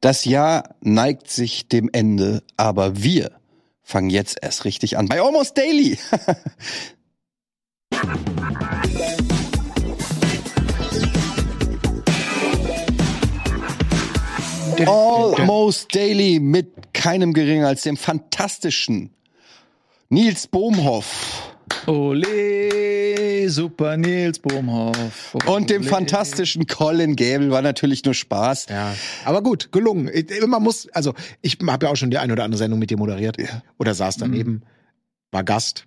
Das Jahr neigt sich dem Ende, aber wir fangen jetzt erst richtig an bei Almost Daily. Almost Daily mit keinem geringer als dem fantastischen Nils Bohmhoff. Ole, super Nils Bohmhoff. Ole. Und dem fantastischen Colin Gable war natürlich nur Spaß. Ja, aber gut, gelungen. Man muss, also ich habe ja auch schon die eine oder andere Sendung mit dir moderiert Ja. oder saß daneben, war Gast,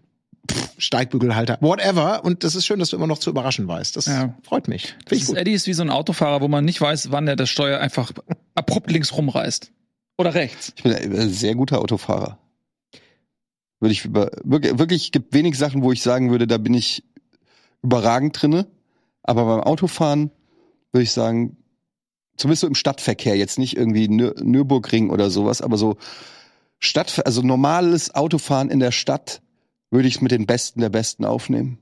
Steigbügelhalter, whatever. Und das ist schön, dass du immer noch zu überraschen weißt. Das Ja. freut mich. Das ist. Eddie ist wie so ein Autofahrer, wo man nicht weiß, wann er das Steuer einfach abrupt links rumreißt. Oder rechts. Ich bin ein sehr guter Autofahrer. Würde ich über, wirklich, wirklich gibt wenig Sachen, wo ich sagen würde, da bin ich überragend drinne. Aber beim Autofahren würde ich sagen, zumindest so im Stadtverkehr, jetzt nicht irgendwie Nür Nürburgring oder sowas, aber so Stadt, also normales Autofahren in der Stadt würde ich es mit den Besten der Besten aufnehmen.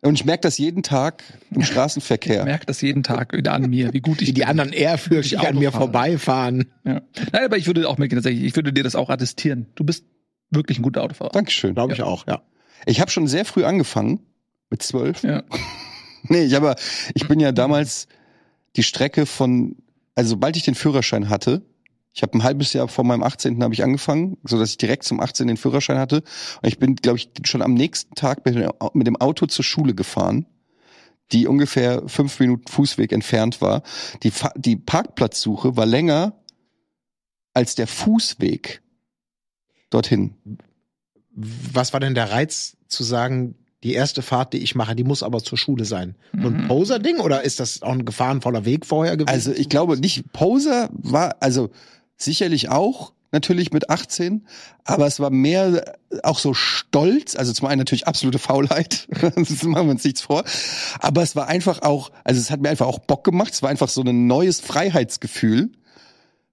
Und ich merke das jeden Tag im Ich Straßenverkehr. merke das jeden Tag wieder an mir, wie gut ich Wie die bin. anderen ehrfürchtig Ich an mir vorbeifahren. Ja. Nein, aber ich würde auch mir tatsächlich, ich würde dir das auch attestieren. Du bist wirklich ein guter Autofahrer. Dankeschön. Glaube ich auch, ja. Ich habe schon sehr früh angefangen, mit zwölf. Ja. Nee, ich, aber ich bin ja damals die Strecke von, also sobald ich den Führerschein hatte, ich habe ein halbes Jahr vor meinem 18. habe ich angefangen, so dass ich direkt zum 18. den Führerschein hatte. Und ich bin, glaube ich, schon am nächsten Tag mit dem- mit dem Auto zur Schule gefahren, die ungefähr fünf Minuten Fußweg entfernt war. Die, Fa die Parkplatzsuche war länger als der Fußweg dorthin. Was war denn der Reiz zu sagen, die erste Fahrt, die ich mache, die muss aber zur Schule sein? So ein Mhm. Poser-Ding oder ist das auch ein gefahrenvoller Weg vorher gewesen? Also ich glaube nicht, Poser war, also sicherlich auch, natürlich mit 18, aber es war mehr auch so stolz, also zum einen natürlich absolute Faulheit, das machen wir uns nichts vor, aber es war einfach auch, also es hat mir einfach auch Bock gemacht, es war einfach so ein neues Freiheitsgefühl,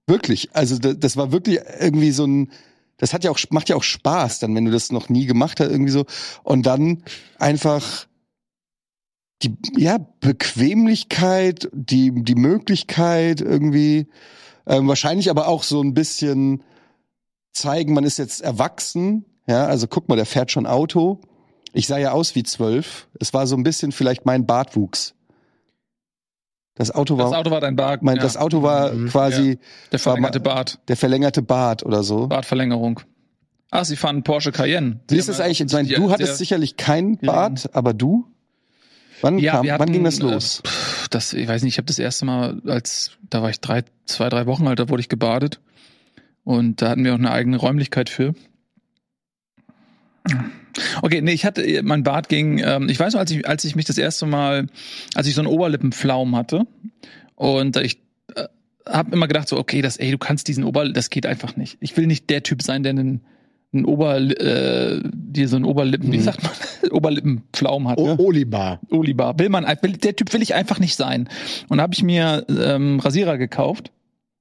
wirklich, also das, das war wirklich irgendwie so ein, das hat ja auch, macht ja auch Spaß dann, wenn du das noch nie gemacht hast, irgendwie so, und dann einfach die ja Bequemlichkeit, die die Möglichkeit irgendwie ähm, wahrscheinlich aber auch so ein bisschen zeigen, man ist jetzt erwachsen. Ja, also guck mal, der fährt schon Auto. Ich sah ja aus wie zwölf. Es war so ein bisschen vielleicht mein Bartwuchs. Das Auto war, Das Auto war dein Bart. mein, ja. das Auto war Mhm, quasi Der verlängerte war Bart. der verlängerte Bart oder so. Bartverlängerung. Ah, sie fahren Porsche Cayenne. Wie ist das eigentlich? Ich meine, du hattest sicherlich keinen Bart, aber du? Wann, Ja, kam, wir wann hatten, ging das äh, los? Pff, Das, ich weiß nicht, ich habe das erste Mal, als da war ich drei, zwei, drei Wochen alt, da wurde ich gebadet. Und da hatten wir auch eine eigene Räumlichkeit für. Okay, nee, ich hatte, mein Bart ging, ähm, ich weiß noch, als ich, als ich mich das erste Mal, als ich so einen Oberlippenpflaum hatte und ich äh, habe immer gedacht so, okay, das, ey, du kannst diesen Ober, das geht einfach nicht. Ich will nicht der Typ sein, der einen, einen Ober, äh, dir so einen Oberlippen, wie Mhm. sagt man, Oberlippenpflaum hat. Olibar. Olibar. Will man, will, der Typ will ich einfach nicht sein. Und habe ich mir ähm, Rasierer gekauft.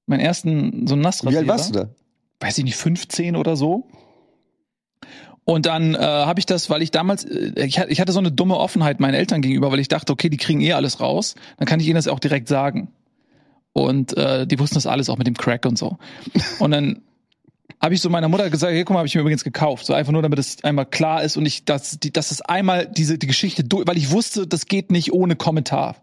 Meinen ersten, so einen Wie Nassrasierer. alt warst du da? Weiß ich nicht, 15 oder so. Und dann äh, habe ich das, weil ich damals, äh, ich, hatte- so eine dumme Offenheit meinen Eltern gegenüber, weil ich dachte, okay, die kriegen eh alles raus, dann kann ich ihnen das auch direkt sagen. Und äh, die wussten das alles auch mit dem Crack und so. Und dann habe ich so meiner Mutter gesagt, hier, guck mal, habe ich mir übrigens gekauft. So einfach nur, damit es einmal klar ist und ich, dass, die, dass es einmal diese die Geschichte durch, weil ich wusste, das geht nicht ohne Kommentar.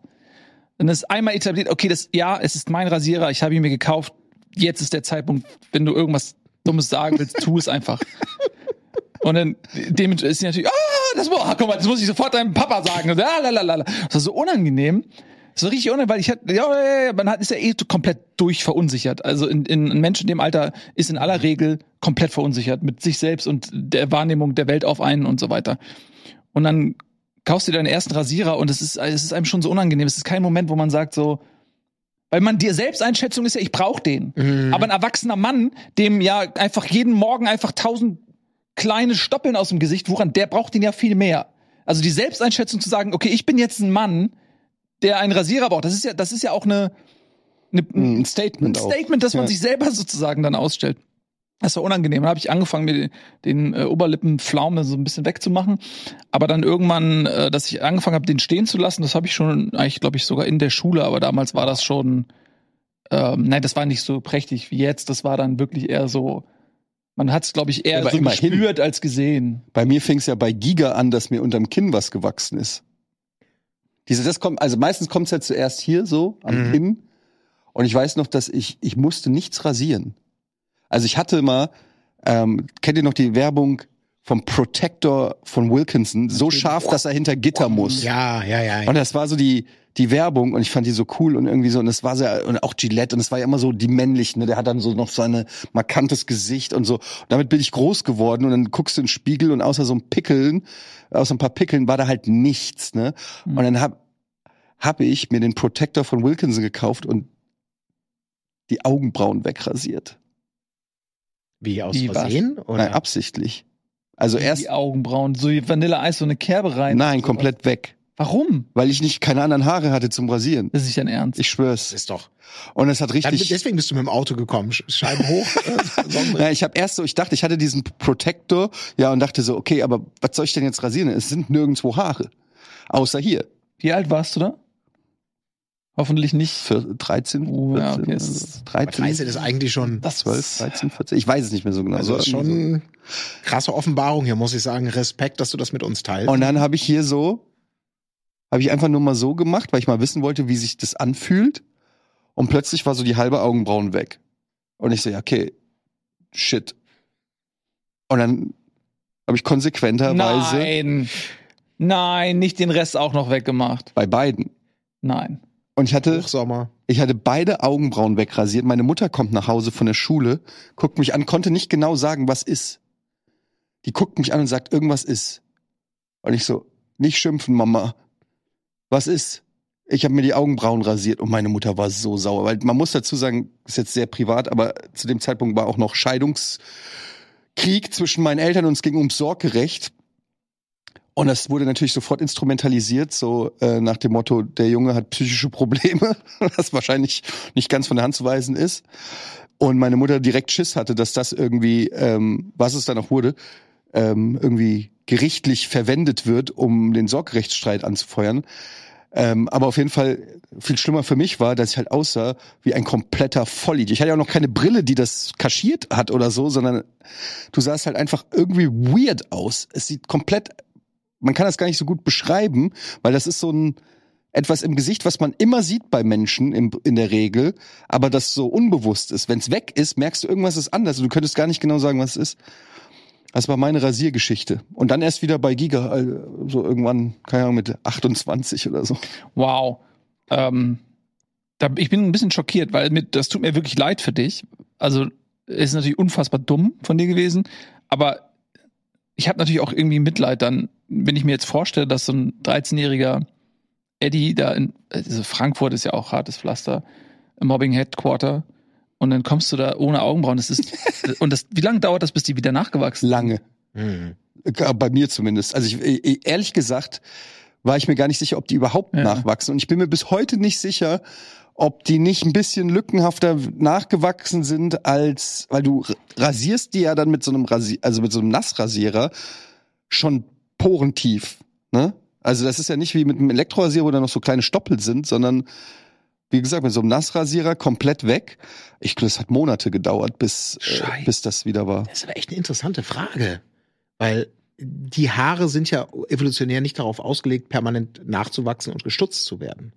Dann ist einmal etabliert, okay, das, ja, es ist mein Rasierer, ich habe ihn mir gekauft. Jetzt ist der Zeitpunkt, wenn du irgendwas Dummes sagen willst, tu es einfach. Und dann dem ist sie natürlich, ah, das, ah, guck mal, das muss ich sofort deinem Papa sagen. Und, ah, lalalala. Das war so unangenehm. Das war richtig unangenehm, weil ich hatte, ja, man hat, ist ja eh komplett durchverunsichert. Also in, in, ein Mensch in dem Alter ist in aller Regel komplett verunsichert mit sich selbst und der Wahrnehmung der Welt auf einen und so weiter. Und dann kaufst du dir deinen ersten Rasierer und es ist, es ist einem schon so unangenehm. Es ist kein Moment, wo man sagt so, weil man dir Selbsteinschätzung ist ja, ich brauche den. Mhm. Aber ein erwachsener Mann, dem ja einfach jeden Morgen einfach tausend kleine Stoppeln aus dem Gesicht wuchern, der braucht den ja viel mehr. Also die Selbsteinschätzung zu sagen, okay, ich bin jetzt ein Mann, der einen Rasierer braucht, das ist ja, das ist ja auch eine, eine Ein ein Statement auch. Statement, das man Ja. sich selber sozusagen dann ausstellt. Das war unangenehm. Dann habe ich angefangen, mir den, den äh, Oberlippenpflaumen so ein bisschen wegzumachen. Aber dann irgendwann, äh, dass ich angefangen habe, den stehen zu lassen, das habe ich schon eigentlich, glaube ich, sogar in der Schule, aber damals war das schon ähm, nein, das war nicht so prächtig wie jetzt. Das war dann wirklich eher so. Man hat es, glaube ich, eher Aber so immerhin. gespürt als gesehen. Bei mir fing es ja bei Giga an, dass mir unterm Kinn was gewachsen ist. Diese, das kommt, also meistens kommt es ja zuerst hier so am Mhm. Kinn. Und ich weiß noch, dass ich, ich musste nichts rasieren. Also ich hatte mal, ähm, kennt ihr noch die Werbung vom Protector von Wilkinson? So scharf, dass er hinter Gitter muss. Ja, ja, ja. Und das war so die, die Werbung und ich fand die so cool und irgendwie so, und das war sehr, und auch Gillette und es war ja immer so die männlichen, ne? der hat dann so noch so ein markantes Gesicht und so. Und damit bin ich groß geworden und dann guckst du in den Spiegel und außer so einem Pickeln, außer ein paar Pickeln war da halt nichts, ne? Mhm. Und dann hab, hab ich mir den Protector von Wilkinson gekauft und die Augenbrauen wegrasiert. Wie aus Wie? Versehen? Oder? Nein, absichtlich. Also erst, Die Augenbrauen, so wie Vanilleeis, so eine Kerbe rein. nein, komplett weg. Warum? Weil ich nicht keine anderen Haare hatte zum Rasieren. Das ist nicht dein Ernst. Ich Das schwör's. ist doch. Und es hat Dann, richtig. deswegen bist du mit dem Auto gekommen. Sch- Scheiben hoch. äh, Sonnenbrille. Na, ich habe erst so, ich dachte, ich hatte diesen Protector, ja, und dachte so, okay, aber was soll ich denn jetzt rasieren? Es sind nirgendwo Haare. Außer hier. Wie alt warst du da? Hoffentlich nicht. Für 13, Oh, ja, 14, okay, es also ist- 13, 13 ist eigentlich schon. Das 12, 13, 14. Ich weiß es nicht mehr so genau. Also ist irgendwie so. schon krasse Offenbarung hier, muss ich sagen. Respekt, dass du das mit uns teilst. Und dann habe ich hier so, habe ich einfach nur mal so gemacht, weil ich mal wissen wollte, wie sich das anfühlt. Und plötzlich war so die halbe Augenbrauen weg. Und ich so, ja, okay, shit. Und dann habe ich konsequenterweise Nein. Nein, nicht den Rest auch noch weggemacht. bei beiden. Nein. Und ich hatte, Hochsommer. ich hatte beide Augenbrauen wegrasiert. Meine Mutter kommt nach Hause von der Schule, guckt mich an, konnte nicht genau sagen, was ist. Die guckt mich an und sagt, irgendwas ist. Und ich so, nicht schimpfen, Mama. Was ist? Ich habe mir die Augenbrauen rasiert und meine Mutter war so sauer, weil man muss dazu sagen, ist jetzt sehr privat, aber zu dem Zeitpunkt war auch noch Scheidungskrieg zwischen meinen Eltern und es ging ums Sorgerecht. Und das wurde natürlich sofort instrumentalisiert, so äh, nach dem Motto, der Junge hat psychische Probleme, was wahrscheinlich nicht ganz von der Hand zu weisen ist. Und meine Mutter direkt Schiss hatte, dass das irgendwie, ähm, was es dann auch wurde, ähm, irgendwie gerichtlich verwendet wird, um den Sorgerechtsstreit anzufeuern. Ähm, aber auf jeden Fall viel schlimmer für mich war, dass ich halt aussah wie ein kompletter Vollidiot. Ich hatte ja auch noch keine Brille, die das kaschiert hat oder so, sondern du sahst halt einfach irgendwie weird aus. Es sieht komplett, man kann das gar nicht so gut beschreiben, weil das ist so ein etwas im Gesicht, was man immer sieht bei Menschen im, in der Regel, aber das so unbewusst ist. Wenn es weg ist, merkst du, irgendwas ist anders. Du könntest gar nicht genau sagen, was es ist. Das war meine Rasiergeschichte. Und dann erst wieder bei Giga, also so irgendwann, keine Ahnung, mit 28 oder so. Wow. Ähm, da, ich bin ein bisschen schockiert, weil mir, das tut mir wirklich leid für dich. Also es ist natürlich unfassbar dumm von dir gewesen, aber ich habe natürlich auch irgendwie Mitleid dann, wenn ich mir jetzt vorstelle, dass so ein 13-jähriger Eddie da in also Frankfurt ist ja auch hartes Pflaster, im Mobbing Headquarter und dann kommst du da ohne Augenbrauen. Das ist und das wie lange dauert das, bis die wieder nachgewachsen? Lange. Hm. Äh, Bei mir zumindest. Also ich, ich, ehrlich gesagt war ich mir gar nicht sicher, ob die überhaupt Ja. nachwachsen. Und ich bin mir bis heute nicht sicher, ob die nicht ein bisschen lückenhafter nachgewachsen sind als, weil du rasierst die ja dann mit so einem Rasier, also mit so einem Nassrasierer schon porentief. Ne? Also das ist ja nicht wie mit einem Elektrorasierer, wo da noch so kleine Stoppel sind, sondern wie gesagt, mit so einem Nassrasierer komplett weg. Ich glaube, es hat Monate gedauert, bis, äh, bis das wieder war. Das ist aber echt eine interessante Frage. Weil die Haare sind ja evolutionär nicht darauf ausgelegt, permanent nachzuwachsen und gestutzt zu werden.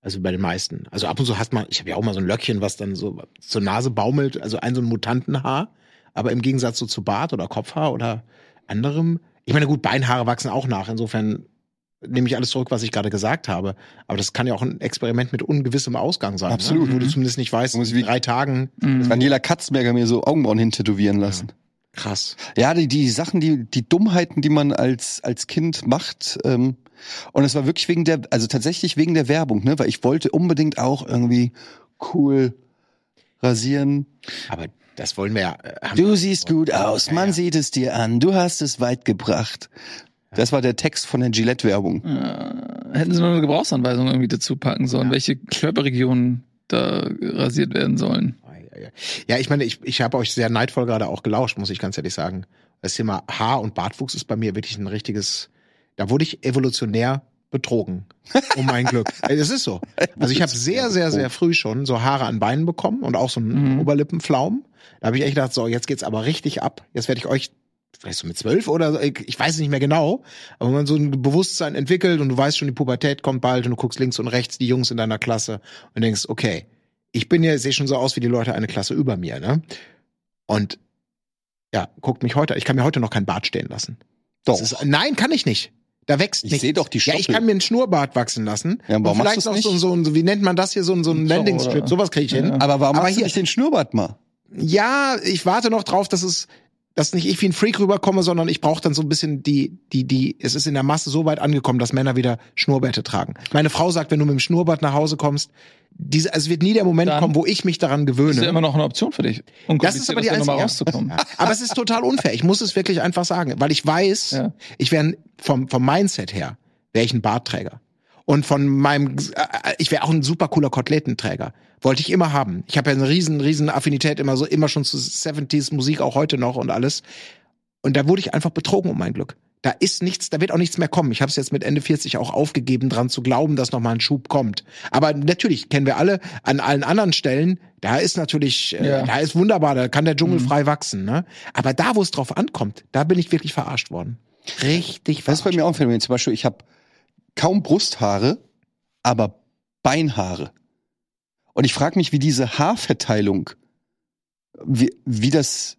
Also bei den meisten. Also ab und zu hast man, ich habe ja auch mal so ein Löckchen, was dann so zur Nase baumelt, also ein so ein Mutantenhaar. Aber im Gegensatz so zu Bart oder Kopfhaar oder anderem. Ich meine, gut, Beinhaare wachsen auch nach. Insofern nehme ich alles zurück, was ich gerade gesagt habe. Aber das kann ja auch ein Experiment mit ungewissem Ausgang sein. Absolut. Ne? Wo du Mhm. zumindest nicht weißt, in wie- drei Tagen. Mhm. Daniela Katzenberger mir so Augenbrauen hintätowieren lassen. Krass. Ja, die, die Sachen, die, die Dummheiten, die man als, als Kind macht. Ähm, und es war wirklich wegen der, also tatsächlich wegen der Werbung, ne? Weil ich wollte unbedingt auch irgendwie cool rasieren. Aber das wollen wir ja. äh, haben- Du siehst gut aus, man ja. sieht es dir an, du hast es weit gebracht. Das war der Text von der Gillette-Werbung. Äh, hätten sie noch eine Gebrauchsanweisung irgendwie dazu packen sollen, welche Körperregionen da rasiert werden sollen. Ja, ich meine, ich, ich habe euch sehr neidvoll gerade auch gelauscht, muss ich ganz ehrlich sagen. Das Thema Haar- und Bartwuchs ist bei mir wirklich ein richtiges. Da wurde ich evolutionär betrogen. Um mein Glück. Das ist so. Also ich habe sehr, sehr, sehr früh schon so Haare an Beinen bekommen und auch so einen Mhm. Oberlippenflaum. Da habe ich echt gedacht, so, jetzt geht's aber richtig ab. Jetzt werde ich euch, vielleicht so mit zwölf oder so, ich ich weiß es nicht mehr genau, aber wenn man so ein Bewusstsein entwickelt und du weißt schon, die Pubertät kommt bald und du guckst links und rechts die Jungs in deiner Klasse und denkst, okay, ich bin ja, sehe schon so aus wie die Leute eine Klasse über mir, ne? Und ja, guckt mich heute, ich kann mir heute noch kein Bart stehen lassen. Doch. Das ist, nein, kann ich nicht. Da wächst Ich nichts. sehe doch die Ja, ich Stoppel. kann mir einen Schnurrbart wachsen lassen. Ja, warum und vielleicht machst noch du's so, nicht? so, so, wie nennt man das hier, so, ein- so ein So, Landing-Strip. Sowas kriege ich hin. Ja. Aber warum Aber machst du hier- nicht den Schnurrbart mal? Ja, ich warte noch drauf, dass es, dass nicht ich wie ein Freak rüberkomme, sondern ich brauche dann so ein bisschen die, die, die, es ist in der Masse so weit angekommen, dass Männer wieder Schnurrbärte tragen. Meine Frau sagt, wenn du mit dem Schnurrbart nach Hause kommst, diese, es wird nie der Moment Dann kommen, wo ich mich daran Das ist gewöhne. ja immer noch eine Option für dich. Das ist aber die einzige- rauszukommen. Aber es ist total unfair. Ich muss es wirklich einfach sagen, weil ich weiß, Ja. ich wäre vom, vom Mindset her, wäre ich ein Bartträger. Und von meinem, äh, ich wäre auch ein super cooler Koteletenträger. Wollte ich immer haben. Ich habe ja eine riesen, riesen Affinität immer so, immer schon zu 70s Musik, auch heute noch und alles. Und da wurde ich einfach betrogen um mein Glück. Da ist nichts, da wird auch nichts mehr kommen. Ich habe es jetzt mit Ende 40 auch aufgegeben, dran zu glauben, dass noch mal ein Schub kommt. Aber natürlich kennen wir alle an allen anderen Stellen. Da ist natürlich, äh, Ja. da ist wunderbar, da kann der Dschungel Mhm. frei wachsen. Ne? Aber da, wo es drauf ankommt, da bin ich wirklich verarscht worden. Richtig Das ist bei verarscht. mir auch ein Phänomen. Zum Beispiel, ich habe kaum Brusthaare, aber Beinhaare. Und ich frage mich, wie diese Haarverteilung, wie, wie das,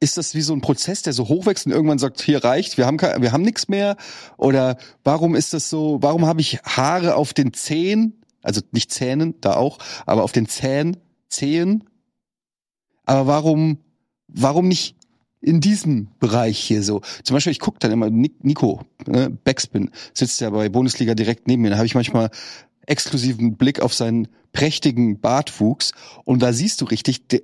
ist das wie so ein Prozess, der so hochwächst und irgendwann sagt, hier reicht, wir haben, wir haben nichts mehr? Oder warum ist das so, warum habe ich Haare auf den Zehen, also nicht Zähnen, da auch, aber auf den Zähnen, Zehen? Aber warum, warum nicht in diesem Bereich hier so? Zum Beispiel, ich gucke dann immer, Nic- Nico, ne, Backspin, sitzt ja bei Bundesliga direkt neben mir, da habe ich manchmal exklusiven Blick auf seinen prächtigen Bartwuchs und da siehst du richtig, der,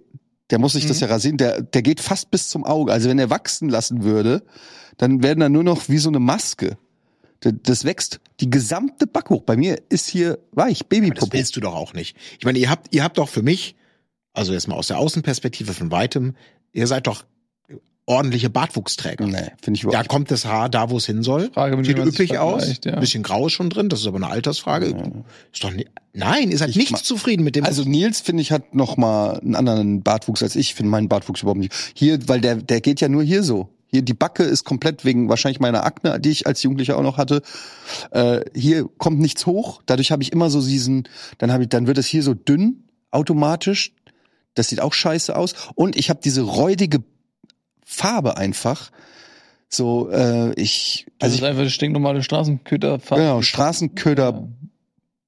der muss sich das ja rasieren, der, der geht fast bis zum Auge. Also wenn er wachsen lassen würde, dann werden da nur noch wie so eine Maske. Das, wächst die gesamte Back hoch. Bei mir ist hier weich, Aber das Babypopo. willst du doch auch nicht. Ich meine, ihr habt, ihr habt doch für mich, also jetzt mal aus der Außenperspektive von weitem, ihr seid doch ordentliche Bartwuchsträger. Nee, finde ich Da überhaupt kommt das Haar da, wo es hin soll. Frage, Sieht üppig aus. ja. Bisschen grau ist schon drin. Das ist aber eine Altersfrage. Ist doch nie, nein, ihr seid Ich nicht zufrieden mit dem. Also Nils, finde ich, hat noch mal einen anderen Bartwuchs als ich. Ich finde meinen Bartwuchs überhaupt nicht. Hier, weil der, der geht ja nur hier so. Hier, die Backe ist komplett wegen wahrscheinlich meiner Akne, die ich als Jugendlicher auch noch hatte. Äh, hier kommt nichts hoch. Dadurch habe ich immer so diesen, dann habe ich, dann wird es hier so dünn automatisch. Das sieht auch scheiße aus. Und ich habe diese räudige Farbe einfach. So, äh, ich, Das also ist ich, einfach eine stinknormale Straßenköderfahrt. genau, Straßenköder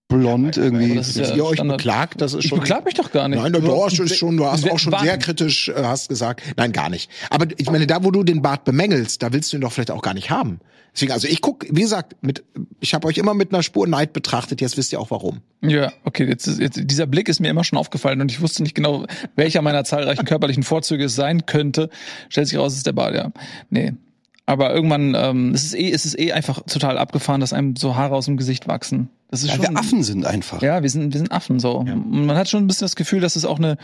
blond irgendwie. Dass ja ihr euch Standard. beklagt, das ist Ich schon. beklag mich doch gar nicht. Nein, du, du hast schon, du hast auch schon sehr kritisch äh, hast gesagt. Nein, gar nicht. Aber ich meine, da wo du den Bart bemängelst, da willst du ihn doch vielleicht auch gar nicht haben. Deswegen, also ich guck, wie gesagt, mit, ich habe euch immer mit einer Spur Neid betrachtet. Jetzt wisst ihr auch warum. Ja, okay, jetzt, ist, jetzt dieser Blick ist mir immer schon aufgefallen und ich wusste nicht genau, welcher meiner zahlreichen körperlichen Vorzüge es sein könnte. Stellt sich raus, es ist der Bart, ja. Nee. Aber irgendwann, ähm, es ist eh, es ist eh einfach total abgefahren, dass einem so Haare aus dem Gesicht wachsen. Das ist Ja, schon. wir Affen sind einfach. Ja, wir sind, wir sind Affen so. Und man hat schon ein bisschen das Gefühl, dass es auch eine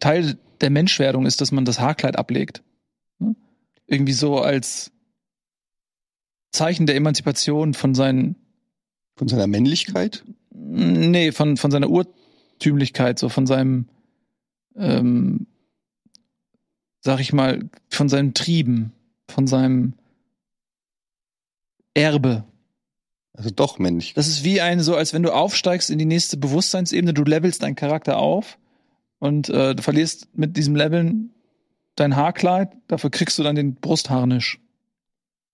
Teil der Menschwerdung ist, dass man das Haarkleid ablegt. Ne? Irgendwie so als Zeichen der Emanzipation von seinen Von seiner Männlichkeit. Nee, von, von seiner Urtümlichkeit, so von seinem, ähm, sag ich mal, von seinen Trieben, von seinem Erbe. Also doch männlich. Das ist wie ein, so als wenn du aufsteigst in die nächste Bewusstseinsebene, du levelst deinen Charakter auf und äh, du verlierst mit diesem Leveln dein Haarkleid, dafür kriegst du dann den Brustharnisch,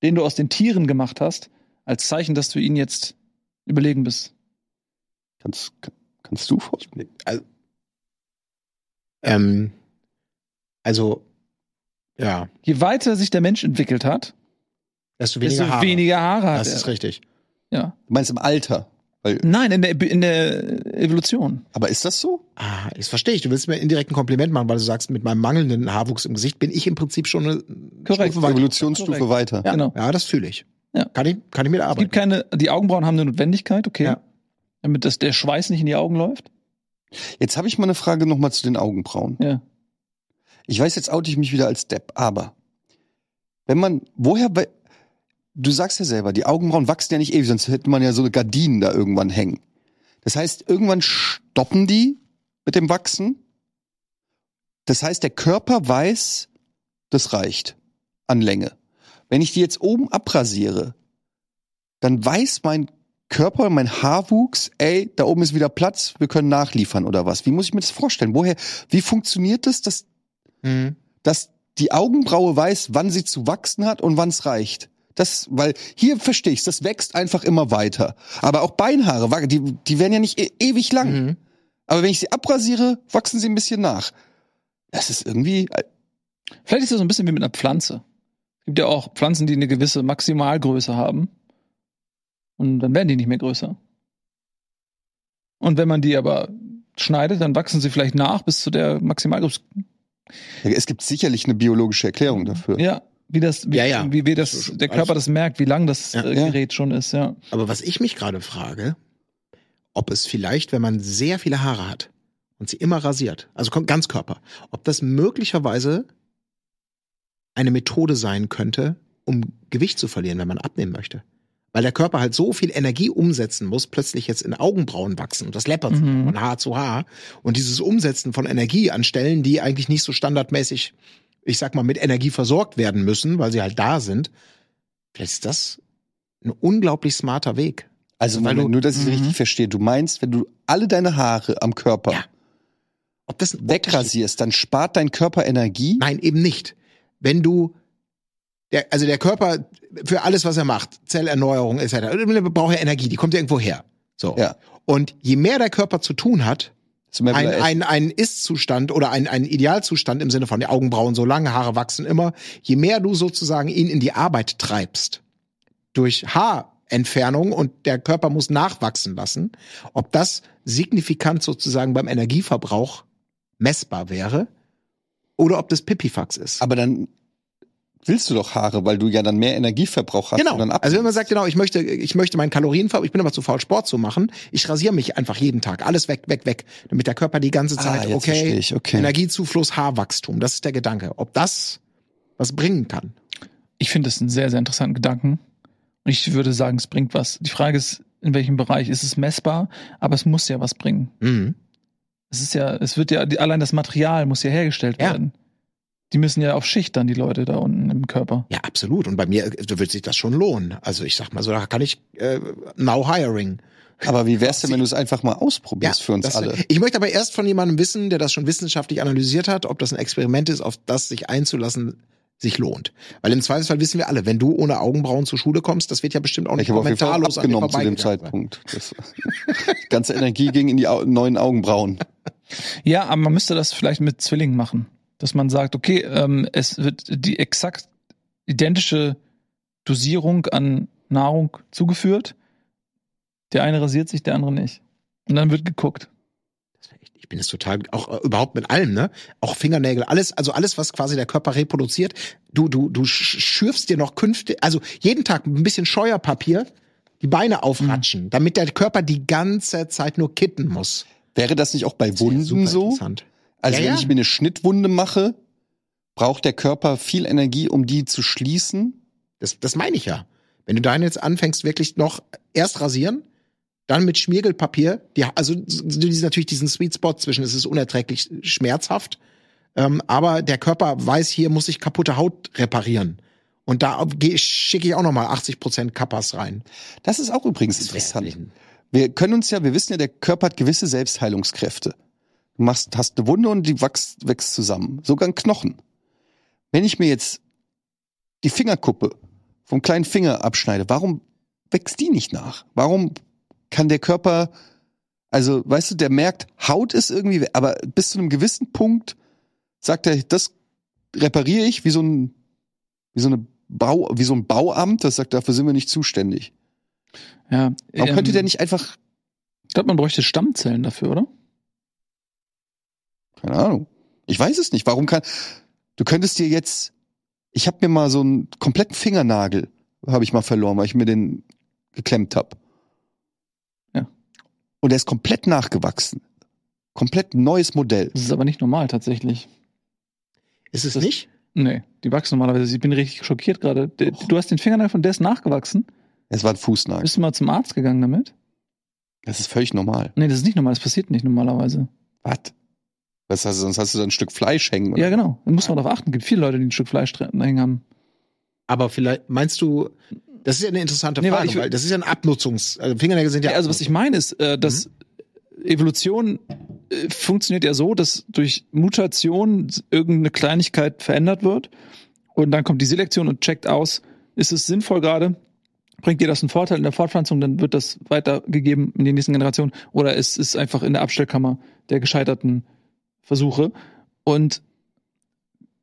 den du aus den Tieren gemacht hast, als Zeichen, dass du ihnen jetzt überlegen bist. Kannst, kannst du vor? Also, ähm, also ja, Je weiter sich der Mensch entwickelt hat, desto weniger desto Haare. weniger Haare hat Das er. ist richtig. Ja. Du meinst im Alter? Weil, Nein, in der, in der Evolution. aber ist das so? Ah, jetzt verstehe ich. Du willst mir indirekt ein Kompliment machen, weil du sagst, mit meinem mangelnden Haarwuchs im Gesicht bin ich im Prinzip schon eine Korrekt. Stufe weiter. Evolutionsstufe Korrekt. weiter. Ja, genau. Ja, das fühle ich. Ja. Kann ich, kann ich mit Es arbeiten. gibt keine, die Augenbrauen haben eine Notwendigkeit, okay. Ja. Damit das, der Schweiß nicht in die Augen läuft. Jetzt habe ich mal eine Frage nochmal zu den Augenbrauen. Ja. Ich weiß, jetzt oute ich mich wieder als Depp, aber wenn man, woher, du sagst ja selber, die Augenbrauen wachsen ja nicht ewig, sonst hätte man ja so eine Gardinen da irgendwann hängen. Das heißt, irgendwann stoppen die mit dem Wachsen. Das heißt, der Körper weiß, das reicht an Länge. Wenn ich die jetzt oben abrasiere, dann weiß mein Körper, mein Haarwuchs, ey, da oben ist wieder Platz, wir können nachliefern oder was. Wie muss ich mir das vorstellen? Woher, wie funktioniert das, dass, Mhm. dass die Augenbraue weiß, wann sie zu wachsen hat und wann es reicht? Das, weil hier verstehe ich's, das wächst einfach immer weiter. Aber auch Beinhaare, die, die werden ja nicht e ewig lang. Mhm. Aber wenn ich sie abrasiere, wachsen sie ein bisschen nach. Das ist irgendwie, Vielleicht ist das so ein bisschen wie mit einer Pflanze. Es gibt ja auch Pflanzen, die eine gewisse Maximalgröße haben. Und dann werden die nicht mehr größer. Und wenn man die aber schneidet, dann wachsen sie vielleicht nach bis zu der Maximalgröße. Es gibt sicherlich eine biologische Erklärung dafür. Ja, wie das, wie, Ja, ja. wie, wie das, der Körper das merkt, wie lang das Ja. äh, Ja. Gerät schon ist, ja. Aber was ich mich gerade frage, ob es vielleicht, wenn man sehr viele Haare hat und sie immer rasiert, also kommt Ganzkörper, ob das möglicherweise eine Methode sein könnte, um Gewicht zu verlieren, wenn man abnehmen möchte. Weil der Körper halt so viel Energie umsetzen muss, plötzlich jetzt in Augenbrauen wachsen und das läppert Mhm. von Haar zu Haar. Und dieses Umsetzen von Energie an Stellen, die eigentlich nicht so standardmäßig, ich sag mal, mit Energie versorgt werden müssen, weil sie halt da sind, vielleicht ist das ein unglaublich smarter Weg. Also Weil du- nur, dass ich Mhm. richtig verstehe. Du meinst, wenn du alle deine Haare am Körper Ja. Ob das wegrasierst, dann spart dein Körper Energie? Nein, eben nicht. Wenn du der, also der Körper für alles, was er macht, Zellerneuerung etc., braucht ja Energie, die kommt ja irgendwo her. So. Ja. Und je mehr der Körper zu tun hat, ein, ein, ein Ist-Zustand oder ein, ein Idealzustand im Sinne von die Augenbrauen so lange, Haare wachsen immer, je mehr du sozusagen ihn in die Arbeit treibst, durch Haarentfernung und der Körper muss nachwachsen lassen, ob das signifikant sozusagen beim Energieverbrauch messbar wäre oder ob das Pipifax ist. Aber dann willst du doch Haare, weil du ja dann mehr Energieverbrauch hast. Genau. Und dann ab Also wenn man sagt, genau, ich möchte, ich möchte meinen Kalorienverbrauch, ich bin aber zu faul, Sport zu machen, ich rasiere mich einfach jeden Tag, alles weg, weg, weg, damit der Körper die ganze Ah, Zeit, verstehe okay, ich, okay. Energiezufluss, Haarwachstum, das ist der Gedanke. Ob das was bringen kann. Ich finde das einen sehr, sehr interessanten Gedanken. Und ich würde sagen, es bringt was. Die Frage ist, in welchem Bereich ist es messbar, aber es muss ja was bringen. Mhm. Es ist ja, es wird ja, allein das Material muss ja hergestellt Ja. werden. Die müssen ja auf Schicht dann, die Leute da unten im Körper. Ja, absolut. Und bei mir äh, wird sich das schon lohnen. Also ich sag mal so, da kann ich äh, now hiring. Aber wie wär's denn, wenn du es einfach mal ausprobierst für uns das- alle? Ich möchte aber erst von jemandem wissen, der das schon wissenschaftlich analysiert hat, ob das ein Experiment ist, auf das sich einzulassen sich lohnt. Weil im Zweifelsfall wissen wir alle, wenn du ohne Augenbrauen zur Schule kommst, das wird ja bestimmt auch nicht Ich habe auf jeden Fall kommentarlos an dir abgenommen zu dem. Zeitpunkt. Das, die ganze Energie ging in die neuen Augenbrauen. Ja, aber man müsste das vielleicht mit Zwillingen machen. Dass man sagt, okay, ähm, es wird die exakt identische Dosierung an Nahrung zugeführt. Der eine rasiert sich, der andere nicht. Und dann wird geguckt. Das wär echt- Ich bin es total, auch äh, überhaupt mit allem, ne? Auch Fingernägel, alles, also alles, was quasi der Körper reproduziert. Du, du, du sch- schürfst dir noch künftig, also jeden Tag ein bisschen Scheuerpapier, die Beine aufratschen, damit der Körper die ganze Zeit nur kitten muss. Wäre das nicht auch bei Das Wunden so? Also Ja, wenn ja. ich mir eine Schnittwunde mache, braucht der Körper viel Energie, um die zu schließen. Das, das meine ich ja. Wenn du deine jetzt anfängst, wirklich noch erst rasieren, dann mit Schmiergelpapier, die, also du siehst natürlich diesen Sweet Spot zwischen, es ist unerträglich schmerzhaft, ähm, aber der Körper weiß, hier muss ich kaputte Haut reparieren. Und da schicke ich auch noch mal 80% Kappas rein. Das ist auch übrigens interessant. Wir können uns ja, wir wissen ja, der Körper hat gewisse Selbstheilungskräfte. Du machst, hast eine Wunde und die wächst, wächst zusammen. Sogar ein Knochen. Wenn ich mir jetzt die Fingerkuppe vom kleinen Finger abschneide, warum wächst die nicht nach? Warum kann der Körper, also, weißt du, der merkt, Haut ist irgendwie, aber bis zu einem gewissen Punkt sagt er, das repariere ich wie so ein, wie so eine Bau, wie so ein Bauamt, das sagt, dafür sind wir nicht zuständig. Ja. Warum ähm, könnte der nicht einfach Ich glaube, man bräuchte Stammzellen dafür, oder? Keine Ahnung. Ich weiß es nicht. Warum kann. Du könntest dir jetzt. Ich habe mir mal so einen kompletten Fingernagel, habe ich mal verloren, weil ich mir den geklemmt habe. Ja. Und der ist komplett nachgewachsen. Komplett neues Modell. Das ist aber nicht normal tatsächlich. Ist es Das- nicht? Nee, die wachsen normalerweise. Ich bin richtig schockiert gerade. Der- Du hast den Fingernagel von der ist nachgewachsen. Es war ein Fußnagel. Bist du mal zum Arzt gegangen damit? Das ist völlig normal. Nee, das ist nicht normal. Das passiert nicht normalerweise. Was? Was hast du, sonst hast du da ein Stück Fleisch hängen. oder? Ja, genau. Da muss man darauf achten. Es gibt viele Leute, die ein Stück Fleisch hängen haben. Aber vielleicht, meinst du, das ist ja eine interessante Nee, weil Frage, ich- weil das ist ja ein Abnutzungs, also Fingernägel sind ja. Ja, also was ich meine ist, äh, dass Evolution äh, funktioniert ja so, dass durch Mutation irgendeine Kleinigkeit verändert wird und dann kommt die Selektion und checkt aus, ist es sinnvoll gerade, bringt dir das einen Vorteil in der Fortpflanzung, dann wird das weitergegeben in die nächsten Generationen oder es ist einfach in der Abstellkammer der gescheiterten Versuche und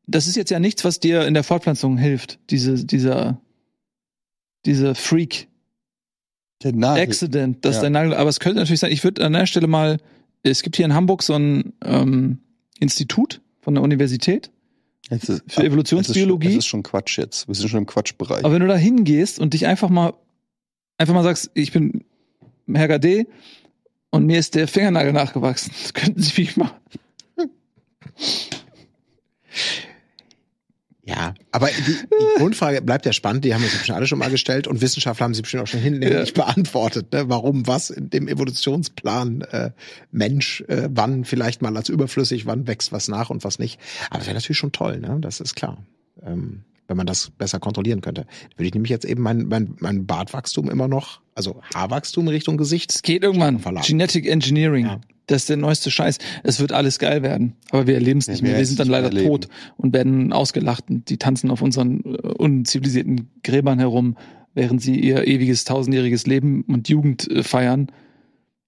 das ist jetzt ja nichts, was dir in der Fortpflanzung hilft, diese, dieser, diese Freak, Der Nagel. Accident, dass Ja. dein Nagel, aber es könnte natürlich sein, ich würde an der Stelle mal, es gibt hier in Hamburg so ein ähm, Institut von der Universität Es ist, für Evolutionsbiologie. Das ist, schon, das ist schon Quatsch jetzt. Wir sind schon im Quatschbereich. aber wenn du da hingehst und dich einfach mal, einfach mal sagst, ich bin Herr Gade und mir ist der Fingernagel nachgewachsen, das könnten Sie mich mal. Ja, aber die, die Grundfrage bleibt ja spannend, die haben wir uns bestimmt alle schon mal gestellt und Wissenschaftler haben sie bestimmt auch schon hinlänglich beantwortet, ne? warum was in dem Evolutionsplan äh, Mensch, äh, wann vielleicht mal als überflüssig, wann wächst was nach und was nicht. Aber das wäre natürlich schon toll, ne? das ist klar. Ähm, wenn man das besser kontrollieren könnte. Würde ich nämlich jetzt eben mein, mein, mein Bartwachstum immer noch, also Haarwachstum Richtung Gesicht. Es geht irgendwann. Verlag. Genetic Engineering. Ja. Das ist der neueste Scheiß. Es wird alles geil werden. Aber wir erleben es Ja, nicht wir mehr. Wir sind dann leider erleben. tot und werden ausgelacht. Und die tanzen auf unseren äh, unzivilisierten Gräbern herum, während sie ihr ewiges tausendjähriges Leben und Jugend äh, feiern.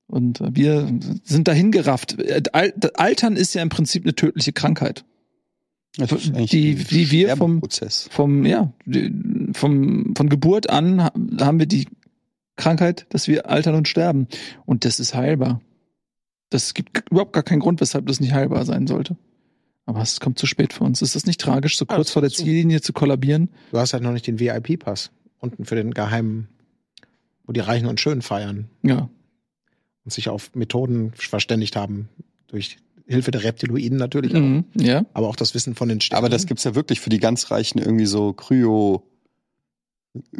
Und äh, wir sind dahin gerafft. Al Altern ist ja im Prinzip eine tödliche Krankheit. Eigentlich die- die wir vom-. Vom, ja, vom, von Geburt an ha- haben wir die Krankheit, dass wir altern und sterben. Und das ist heilbar. Das gibt überhaupt gar keinen Grund, weshalb das nicht heilbar sein sollte. Aber es kommt zu spät für uns. Ist das nicht tragisch, so Ja, kurz vor der. Ziellinie zu kollabieren? Du hast halt noch nicht den VIP-Pass. Unten für den geheimen, wo die Reichen und Schönen feiern. Ja. und sich auf Methoden verständigt haben, durch Hilfe der Reptiloiden natürlich auch, Mhm. Ja. aber auch das Wissen von den Sternen. Aber das gibt's ja wirklich für die ganz Reichen irgendwie so Kryo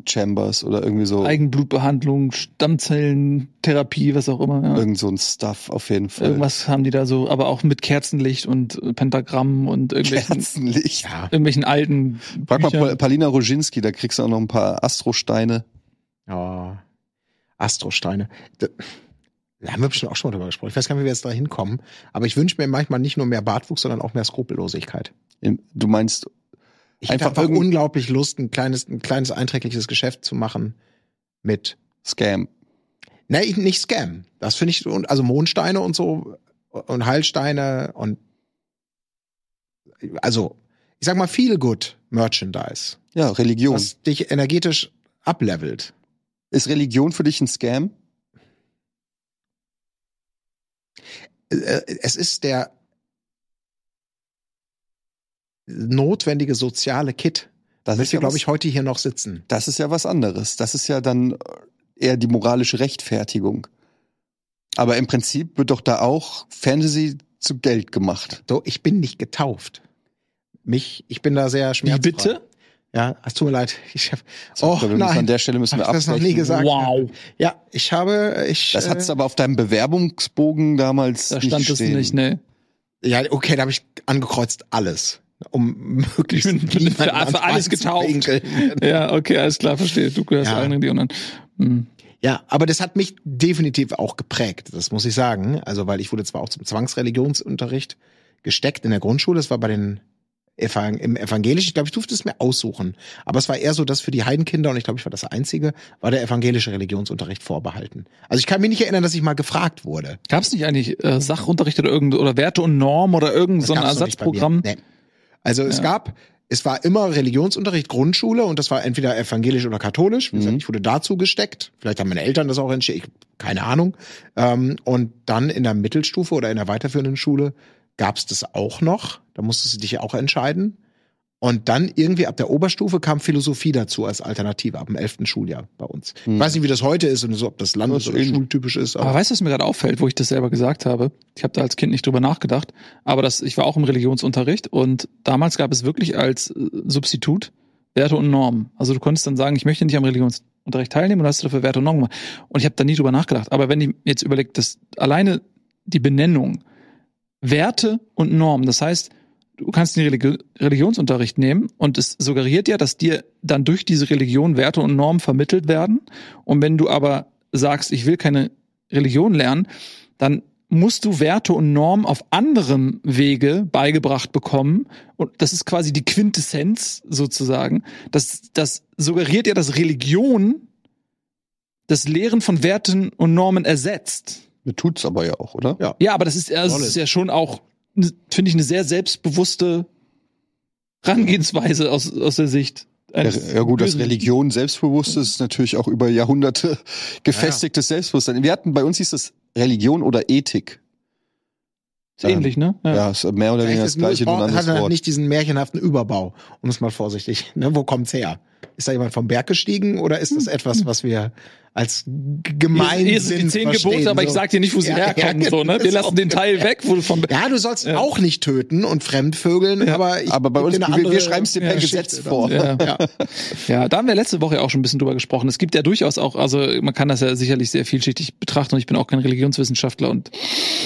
Chambers oder irgendwie so Eigenblutbehandlung, Stammzellentherapie, was auch immer. Ja. irgend so ein Stuff auf jeden Fall. Irgendwas haben die da so, aber auch mit Kerzenlicht und äh, Pentagramm und irgendwelchen, Kerzenlicht. ja, irgendwelchen alten Frag mal Büchern. Pal- Palina Roginski, da kriegst du auch noch ein paar Astrosteine. ja, Astrosteine. Da, haben wir bestimmt auch schon mal drüber gesprochen. Ich weiß gar nicht, wie wir jetzt da hinkommen. Aber ich wünsche mir manchmal nicht nur mehr Bartwuchs, sondern auch mehr Skrupellosigkeit. Du meinst, Ich hätte Einfach einfach unglaublich Lust, ein kleines, ein kleines einträgliches Geschäft zu machen mit Scam. Ne, ich- nicht Scam. Das finde ich, also Mondsteine und so und Heilsteine und also, ich sag mal, viel good Merchandise, Ja, Religion. was dich energetisch ablevelt. Ist Religion für dich ein Scam? Äh, Es ist der notwendige soziale Kit, Das ist wir, ja glaube ich, heute hier noch sitzen. Das ist ja was anderes. Das ist ja dann eher die moralische Rechtfertigung. Aber im Prinzip wird doch da auch Fantasy zu Geld gemacht. So, ich bin nicht getauft. Mich, ich bin da sehr Wie schmerzfrei. bitte? Ja, es tut mir leid. Ich hab, So, oh nein, An der Stelle müssen wir ich das noch nie abbrechen. gesagt? Wow. Ja, ich habe, ich. Das äh, hattest du aber auf deinem Bewerbungsbogen damals Da nicht stand es stehen. nicht, ne? Ja, okay, da habe ich angekreuzt alles, um möglichst Ich bin niemanden für- für alles getauft. Ja, okay, alles klar, verstehe. Du gehörst Ja. allen Religionen an. Hm. Ja, aber das hat mich definitiv auch geprägt, das muss ich sagen. Also, weil ich wurde zwar auch zum Zwangsreligionsunterricht gesteckt in der Grundschule, das war bei den im Evangelischen, ich glaube, ich durfte es mir aussuchen. Aber es war eher so, dass für die Heidenkinder, und ich glaube, ich war das Einzige, war der evangelische Religionsunterricht vorbehalten. Also ich kann mich nicht erinnern, dass ich mal gefragt wurde. Gab es nicht eigentlich äh, Sachunterricht oder irgend oder Werte und Norm oder irgend Das so ein. Ersatzprogramm? Nee. Also es Ja. gab, es war immer Religionsunterricht, Grundschule und das war entweder evangelisch oder katholisch. Wie gesagt, Mhm. ich wurde dazu gesteckt. Vielleicht haben meine Eltern das auch entschieden, keine Ahnung. Ähm, und dann in der Mittelstufe oder in der weiterführenden Schule gab es das auch noch. Da musstest du dich ja auch entscheiden. Und dann irgendwie ab der Oberstufe kam Philosophie dazu als Alternative ab dem 11. Schuljahr bei uns. Ich Hm. weiß nicht, wie das heute ist und so, ob das landes- oder schultypisch ist. Aber weißt du, was mir gerade auffällt, wo ich das selber gesagt habe? Ich habe da als Kind nicht drüber nachgedacht, aber das, ich war auch im Religionsunterricht und damals gab es wirklich als äh, Substitut Werte und Normen. Also du konntest dann sagen, ich möchte nicht am Religionsunterricht teilnehmen und hast dafür Werte und Normen gemacht. Und ich habe da nie drüber nachgedacht. Aber wenn ich mir jetzt überlege, dass alleine die Benennung Werte und Normen, das heißt, du kannst den Religi Religionsunterricht nehmen und es suggeriert ja, dass dir dann durch diese Religion Werte und Normen vermittelt werden. Und wenn du aber sagst, ich will keine Religion lernen, dann musst du Werte und Normen auf anderem Wege beigebracht bekommen. Und das ist quasi die Quintessenz sozusagen. Das, das suggeriert ja, dass Religion das Lehren von Werten und Normen ersetzt. Tut's aber ja auch, oder? Ja. Ja, aber das ist, das ist ja schon auch, finde ich, eine sehr selbstbewusste Herangehensweise aus, aus der Sicht. Ja, eines ja gut, dass Religion selbstbewusst ist, ist natürlich auch über Jahrhunderte gefestigtes Selbstbewusstsein. Wir hatten, bei uns hieß das Religion oder Ethik. Ist ähnlich, ne? Ja, ist mehr oder weniger das gleiche, nur hat er Wort. nicht diesen märchenhaften Überbau, um es mal vorsichtig. Ne? Wo kommt's her? Ist da jemand vom Berg gestiegen oder ist das etwas, was wir als gemein Hier sind die zehn Gebote, aber ich sag dir nicht, wo sie Ja, herkommen. ja, so, ne? Wir ist lassen den Teil weg, wo du vom Ja, du sollst Ja. auch nicht töten und fremdvögeln, aber ich Aber bei uns, wir, wir andere schreiben es dir per Gesetz dann. vor. Ja. Ja. Ja, da haben wir letzte Woche auch schon ein bisschen drüber gesprochen. Es gibt ja durchaus auch, also man kann das ja sicherlich sehr vielschichtig betrachten und ich bin auch kein Religionswissenschaftler und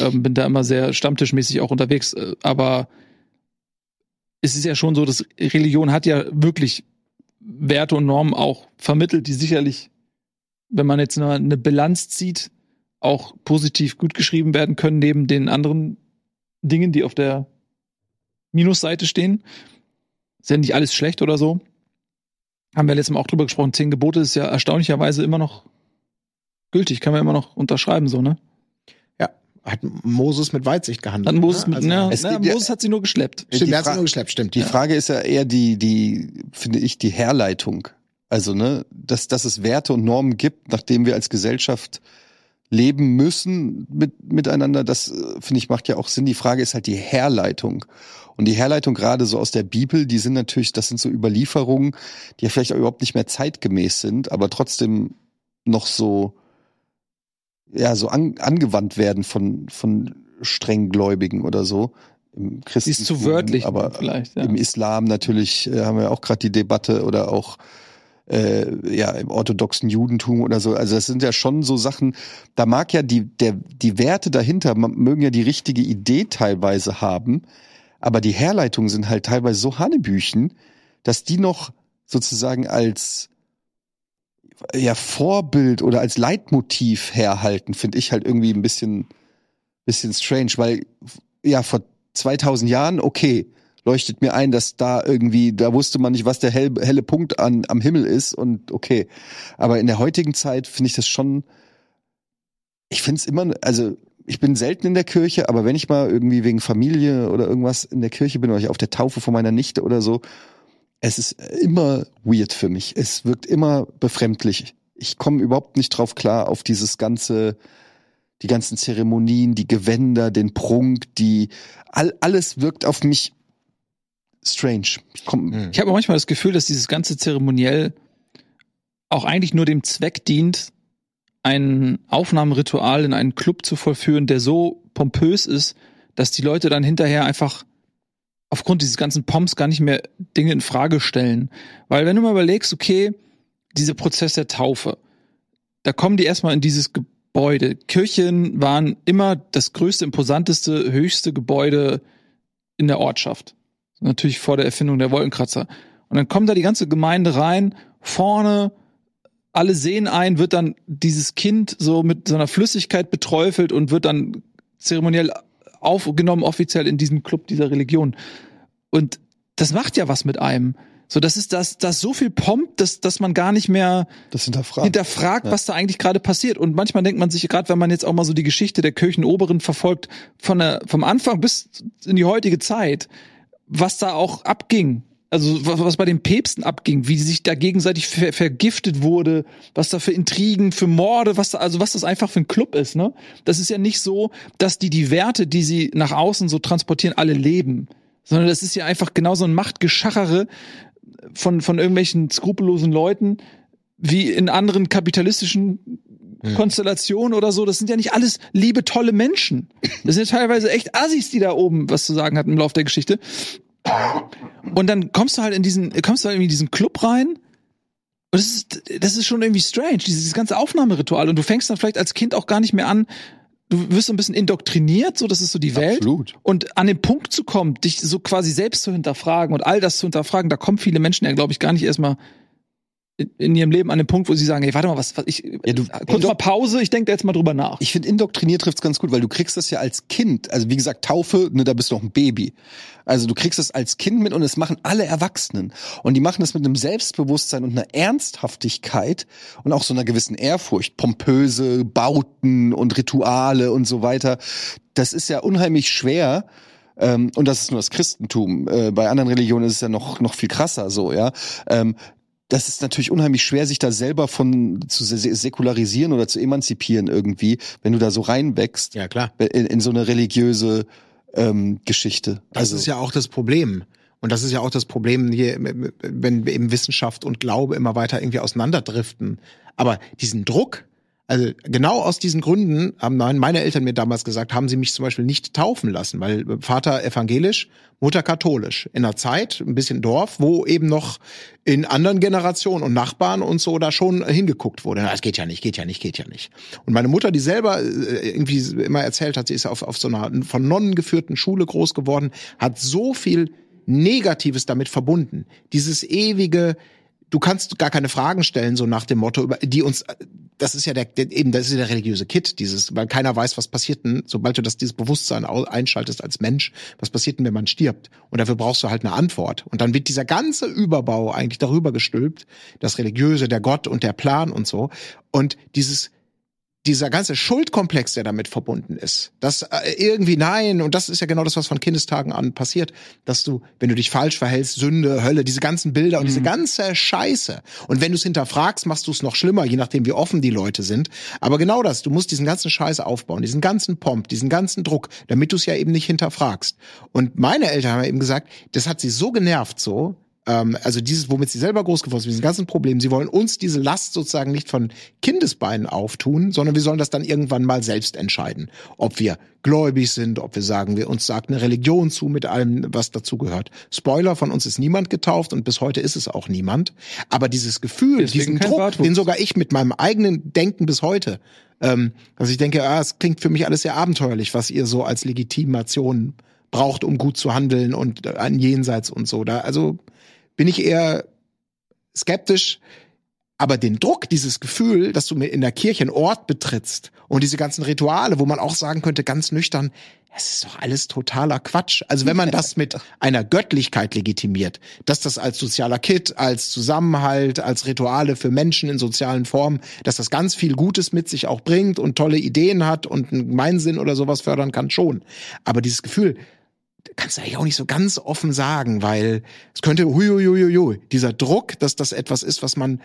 ähm, bin da immer sehr stammtischmäßig auch unterwegs. äh, Aber es ist ja schon so, dass Religion hat ja wirklich Werte und Normen auch vermittelt, die sicherlich, wenn man jetzt eine, eine Bilanz zieht, auch positiv gut geschrieben werden können, neben den anderen Dingen, die auf der Minusseite stehen. Ist ja nicht alles schlecht oder so. Haben wir letztes Mal auch drüber gesprochen. Zehn Gebote ist ja erstaunlicherweise immer noch gültig, kann man immer noch unterschreiben, so, ne? Hat Moses mit Weitsicht gehandelt. Hat Moses, ne? mit, ja, es na, gibt ja- Moses hat sie nur geschleppt. Stimmt, Die der hat Fra- nur geschleppt, stimmt. Die ja. Frage ist ja eher die, die, finde ich, die Herleitung. Also, ne, dass, dass es Werte und Normen gibt, nachdem wir als Gesellschaft leben müssen mit, miteinander, das äh, finde ich macht ja auch Sinn. Die Frage ist halt die Herleitung. Und die Herleitung gerade so aus der Bibel, die sind natürlich, das sind so Überlieferungen, die ja vielleicht auch überhaupt nicht mehr zeitgemäß sind, aber trotzdem noch so, ja, so an, angewandt werden von, von strenggläubigen oder so. Im Christentum, ist zu wörtlich aber vielleicht. Ja. im Islam natürlich äh, haben wir auch gerade die Debatte oder auch äh, ja im orthodoxen Judentum oder so. Also das sind ja schon so Sachen. Da mag ja die der die Werte dahinter mögen ja die richtige Idee teilweise haben, aber die Herleitungen sind halt teilweise so Hanebüchen, dass die noch sozusagen als ja Vorbild oder als Leitmotiv herhalten, finde ich halt irgendwie ein bisschen bisschen strange, weil ja vor 2000 Jahren okay leuchtet mir ein, dass da irgendwie, da wusste man nicht, was der hell, helle Punkt an, am Himmel ist und okay. Aber in der heutigen Zeit finde ich das schon, ich finde es immer, also ich bin selten in der Kirche, aber wenn ich mal irgendwie wegen Familie oder irgendwas in der Kirche bin oder ich auf der Taufe von meiner Nichte oder so, es ist immer weird für mich. Es wirkt immer befremdlich. Ich komme überhaupt nicht drauf klar auf dieses ganze, die ganzen Zeremonien, die Gewänder, den Prunk, die all, alles wirkt auf mich strange. Ich komm, Hm. Ich habe manchmal das Gefühl, dass dieses ganze Zeremoniell auch eigentlich nur dem Zweck dient, ein Aufnahmeritual in einen Club zu vollführen, der so pompös ist, dass die Leute dann hinterher einfach aufgrund dieses ganzen Pomps gar nicht mehr Dinge in Frage stellen. Weil wenn du mal überlegst, okay, dieser Prozess der Taufe, da kommen die erstmal in dieses Gebäude. Kirchen waren immer das größte, imposanteste, höchste Gebäude in der Ortschaft. Natürlich vor der Erfindung der Wolkenkratzer. Und dann kommt da die ganze Gemeinde rein, vorne, alle sehen ein, wird dann dieses Kind so mit so einer Flüssigkeit beträufelt und wird dann zeremoniell aufgenommen, offiziell in diesem Club dieser Religion. Und das macht ja was mit einem. So, das ist das, das so viel Pomp, dass, dass man gar nicht mehr das hinterfragt. hinterfragt, Ja. was da eigentlich gerade passiert. Und manchmal denkt man sich, gerade wenn man jetzt auch mal so die Geschichte der Kirchenoberen verfolgt, von der, vom Anfang bis in die heutige Zeit, was da auch abging. Also was, was bei den Päpsten abging, wie sich da gegenseitig ver vergiftet wurde, was da für Intrigen, für Morde, was da, also was das einfach für ein Club ist, ne? Das ist ja nicht so, dass die die Werte, die sie nach außen so transportieren, alle leben. sondern das ist ja einfach genau so ein Machtgeschachere von, von irgendwelchen skrupellosen Leuten, wie in anderen kapitalistischen Hm. Konstellationen oder so. Das sind ja nicht alles liebe, tolle Menschen. Das sind ja teilweise echt Assis, die da oben was zu sagen hatten im Laufe der Geschichte. Und dann kommst du halt in diesen, kommst du halt in diesen Club rein. Und das ist, das ist schon irgendwie strange, dieses ganze Aufnahmeritual. Und du fängst dann vielleicht als Kind auch gar nicht mehr an. Du wirst so ein bisschen indoktriniert, so das ist so die Welt. Absolut. Und an den Punkt zu kommen, dich so quasi selbst zu hinterfragen und all das zu hinterfragen, da kommen viele Menschen ja, glaube ich, gar nicht erstmal in, ihrem Leben an den Punkt, wo sie sagen, ey, warte mal, was, was ich, Ja, du- kurz mal Pause, ich denke da jetzt mal drüber nach. Ich finde, indoktriniert trifft's ganz gut, weil du kriegst das ja als Kind, also wie gesagt, Taufe, ne, da bist du noch ein Baby. Also du kriegst das als Kind mit und es machen alle Erwachsenen. Und die machen das mit einem Selbstbewusstsein und einer Ernsthaftigkeit und auch so einer gewissen Ehrfurcht. Pompöse Bauten und Rituale und so weiter. Das ist ja unheimlich schwer. Ähm, und das ist nur das Christentum. Äh, bei anderen Religionen ist es ja noch, noch viel krasser so, ja. Das ist natürlich unheimlich schwer, sich da selber von zu säkularisieren oder zu emanzipieren irgendwie, wenn du da so reinwächst Ja, klar. in, in so eine religiöse ähm, Geschichte. Das also ist ja auch das Problem. Und das ist ja auch das Problem hier, wenn eben Wissenschaft und Glaube immer weiter irgendwie auseinanderdriften. Aber diesen Druck, also genau aus diesen Gründen haben meine Eltern mir damals gesagt, haben sie mich zum Beispiel nicht taufen lassen, weil Vater evangelisch, Mutter katholisch. In einer Zeit, ein bisschen Dorf, wo eben noch in anderen Generationen und Nachbarn und so da schon hingeguckt wurde. Es geht ja nicht, geht ja nicht, geht ja nicht. Und meine Mutter, die selber äh, irgendwie immer erzählt hat, sie ist auf, auf so einer von Nonnen geführten Schule groß geworden, hat so viel Negatives damit verbunden. Dieses ewige, du kannst gar keine Fragen stellen, so nach dem Motto, die uns, das ist ja der, eben, das ist ja der religiöse Kit, dieses, weil keiner weiß, was passiert denn, sobald du das, dieses Bewusstsein einschaltest als Mensch, was passiert denn, wenn man stirbt? Und dafür brauchst du halt eine Antwort. Und dann wird dieser ganze Überbau eigentlich darüber gestülpt, das Religiöse, der Gott und der Plan und so. Und dieses, dieser ganze Schuldkomplex, der damit verbunden ist, dass äh, irgendwie nein, und das ist ja genau das, was von Kindestagen an passiert, dass du, wenn du dich falsch verhältst, Sünde, Hölle, diese ganzen Bilder und diese ganze Scheiße. Und wenn du es hinterfragst, machst du es noch schlimmer, je nachdem, wie offen die Leute sind. Aber genau das, du musst diesen ganzen Scheiße aufbauen, diesen ganzen Pomp, diesen ganzen Druck, damit du es ja eben nicht hinterfragst. Und meine Eltern haben eben gesagt, das hat sie so genervt so, ähm, also dieses, womit sie selber groß geworden sind, diesen ganzen Problemen, sie wollen uns diese Last sozusagen nicht von Kindesbeinen auftun, sondern wir sollen das dann irgendwann mal selbst entscheiden. Ob wir gläubig sind, ob wir sagen, wir uns sagt eine Religion zu mit allem, was dazugehört. Spoiler, von uns ist niemand getauft und bis heute ist es auch niemand. Aber dieses Gefühl, Deswegen diesen Druck, Bartwuchs. den sogar ich mit meinem eigenen Denken bis heute, ähm, also ich denke, ah, es klingt für mich alles sehr abenteuerlich, was ihr so als Legitimation braucht, um gut zu handeln und äh, ein Jenseits und so. Da, also bin ich eher skeptisch. Aber den Druck, dieses Gefühl, dass du mir in der Kirche einen Ort betrittst und diese ganzen Rituale, wo man auch sagen könnte, ganz nüchtern, es ist doch alles totaler Quatsch. Also wenn man das mit einer Göttlichkeit legitimiert, dass das als sozialer Kit, als Zusammenhalt, als Rituale für Menschen in sozialen Formen, dass das ganz viel Gutes mit sich auch bringt und tolle Ideen hat und einen Gemeinsinn oder sowas fördern kann, schon. Aber dieses Gefühl, kannst du eigentlich auch nicht so ganz offen sagen, weil es könnte, huiuiuiui, dieser Druck, dass das etwas ist, was man,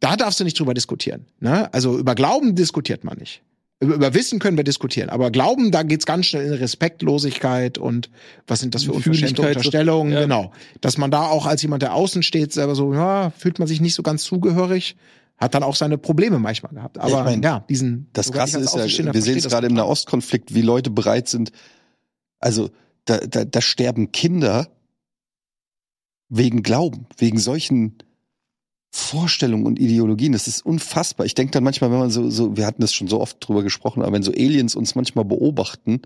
da darfst du nicht drüber diskutieren. Ne? Also über Glauben diskutiert man nicht. Über, über Wissen können wir diskutieren, aber Glauben, da geht's ganz schnell in Respektlosigkeit und was sind das für unverschämte Unterstellungen, ja. genau. Dass man da auch als jemand, der außen steht, selber so, ja, fühlt man sich nicht so ganz zugehörig, hat dann auch seine Probleme manchmal gehabt. Aber Ich mein, ja, diesen Das Krasse ist ja, wir sehen es gerade im. Nahostkonflikt, wie Leute bereit sind. Also da, da, da sterben Kinder wegen Glauben, wegen solchen Vorstellungen und Ideologien. Das ist unfassbar. Ich denke dann manchmal, wenn man so, so, wir hatten das schon so oft drüber gesprochen, aber wenn so Aliens uns manchmal beobachten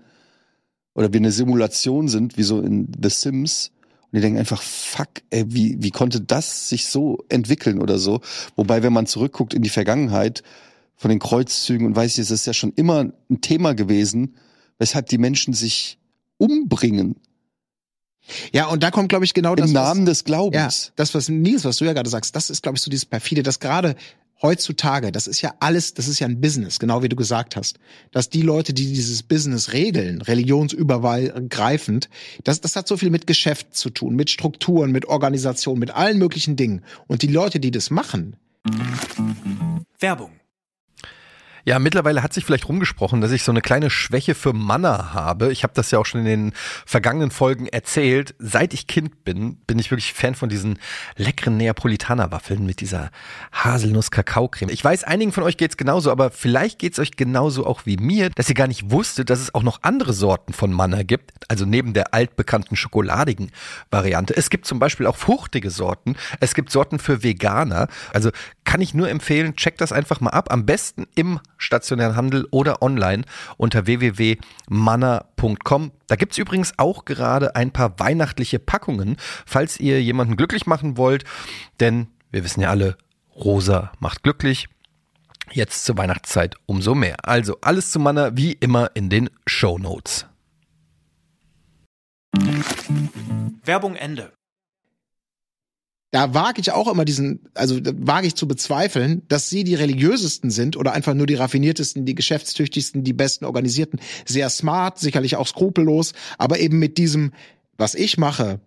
oder wir eine Simulation sind, wie so in The Sims, und die denken einfach, fuck, ey, wie, wie konnte das sich so entwickeln oder so? Wobei, wenn man zurückguckt in die Vergangenheit von den Kreuzzügen und weiß ich, es ist ja schon immer ein Thema gewesen, weshalb die Menschen sich umbringen Ja, und da kommt, glaube ich, genau das. im was- Namen des Ja, Glaubens. das, was Nils, was du ja gerade sagst, das ist, glaube ich, so dieses perfide, dass gerade heutzutage, das ist ja alles, das ist ja ein Business, genau wie du gesagt hast, dass die Leute, die dieses Business regeln, religionsübergreifend, das, das hat so viel mit Geschäft zu tun, mit Strukturen, mit Organisation, mit allen möglichen Dingen. Und die Leute, die das machen, Werbung. Ja, mittlerweile hat sich vielleicht rumgesprochen, dass ich so eine kleine Schwäche für Manna habe. Ich habe das ja auch schon in den vergangenen Folgen erzählt. Seit ich Kind bin, bin ich wirklich Fan von diesen leckeren Neapolitaner-Waffeln mit dieser Haselnuss-Kakao-Creme. Ich weiß, einigen von euch geht's genauso, aber vielleicht geht's euch genauso auch wie mir, dass ihr gar nicht wusstet, dass es auch noch andere Sorten von Manna gibt. Also neben der altbekannten schokoladigen Variante. Es gibt zum Beispiel auch fruchtige Sorten. Es gibt Sorten für Veganer. Also kann ich nur empfehlen, checkt das einfach mal ab. Am besten im stationären Handel oder online unter www.manna.com. Da gibt's übrigens auch gerade ein paar weihnachtliche Packungen, falls ihr jemanden glücklich machen wollt. Denn wir wissen ja alle, rosa macht glücklich. Jetzt zur Weihnachtszeit umso mehr. Also alles zu Manna wie immer in den Show Notes. Werbung Ende. Da wage ich auch immer diesen, also wage ich zu bezweifeln, dass sie die religiösesten sind oder einfach nur die raffiniertesten, die geschäftstüchtigsten, die besten organisierten. Sehr smart, sicherlich auch skrupellos, aber eben mit diesem, was ich mache,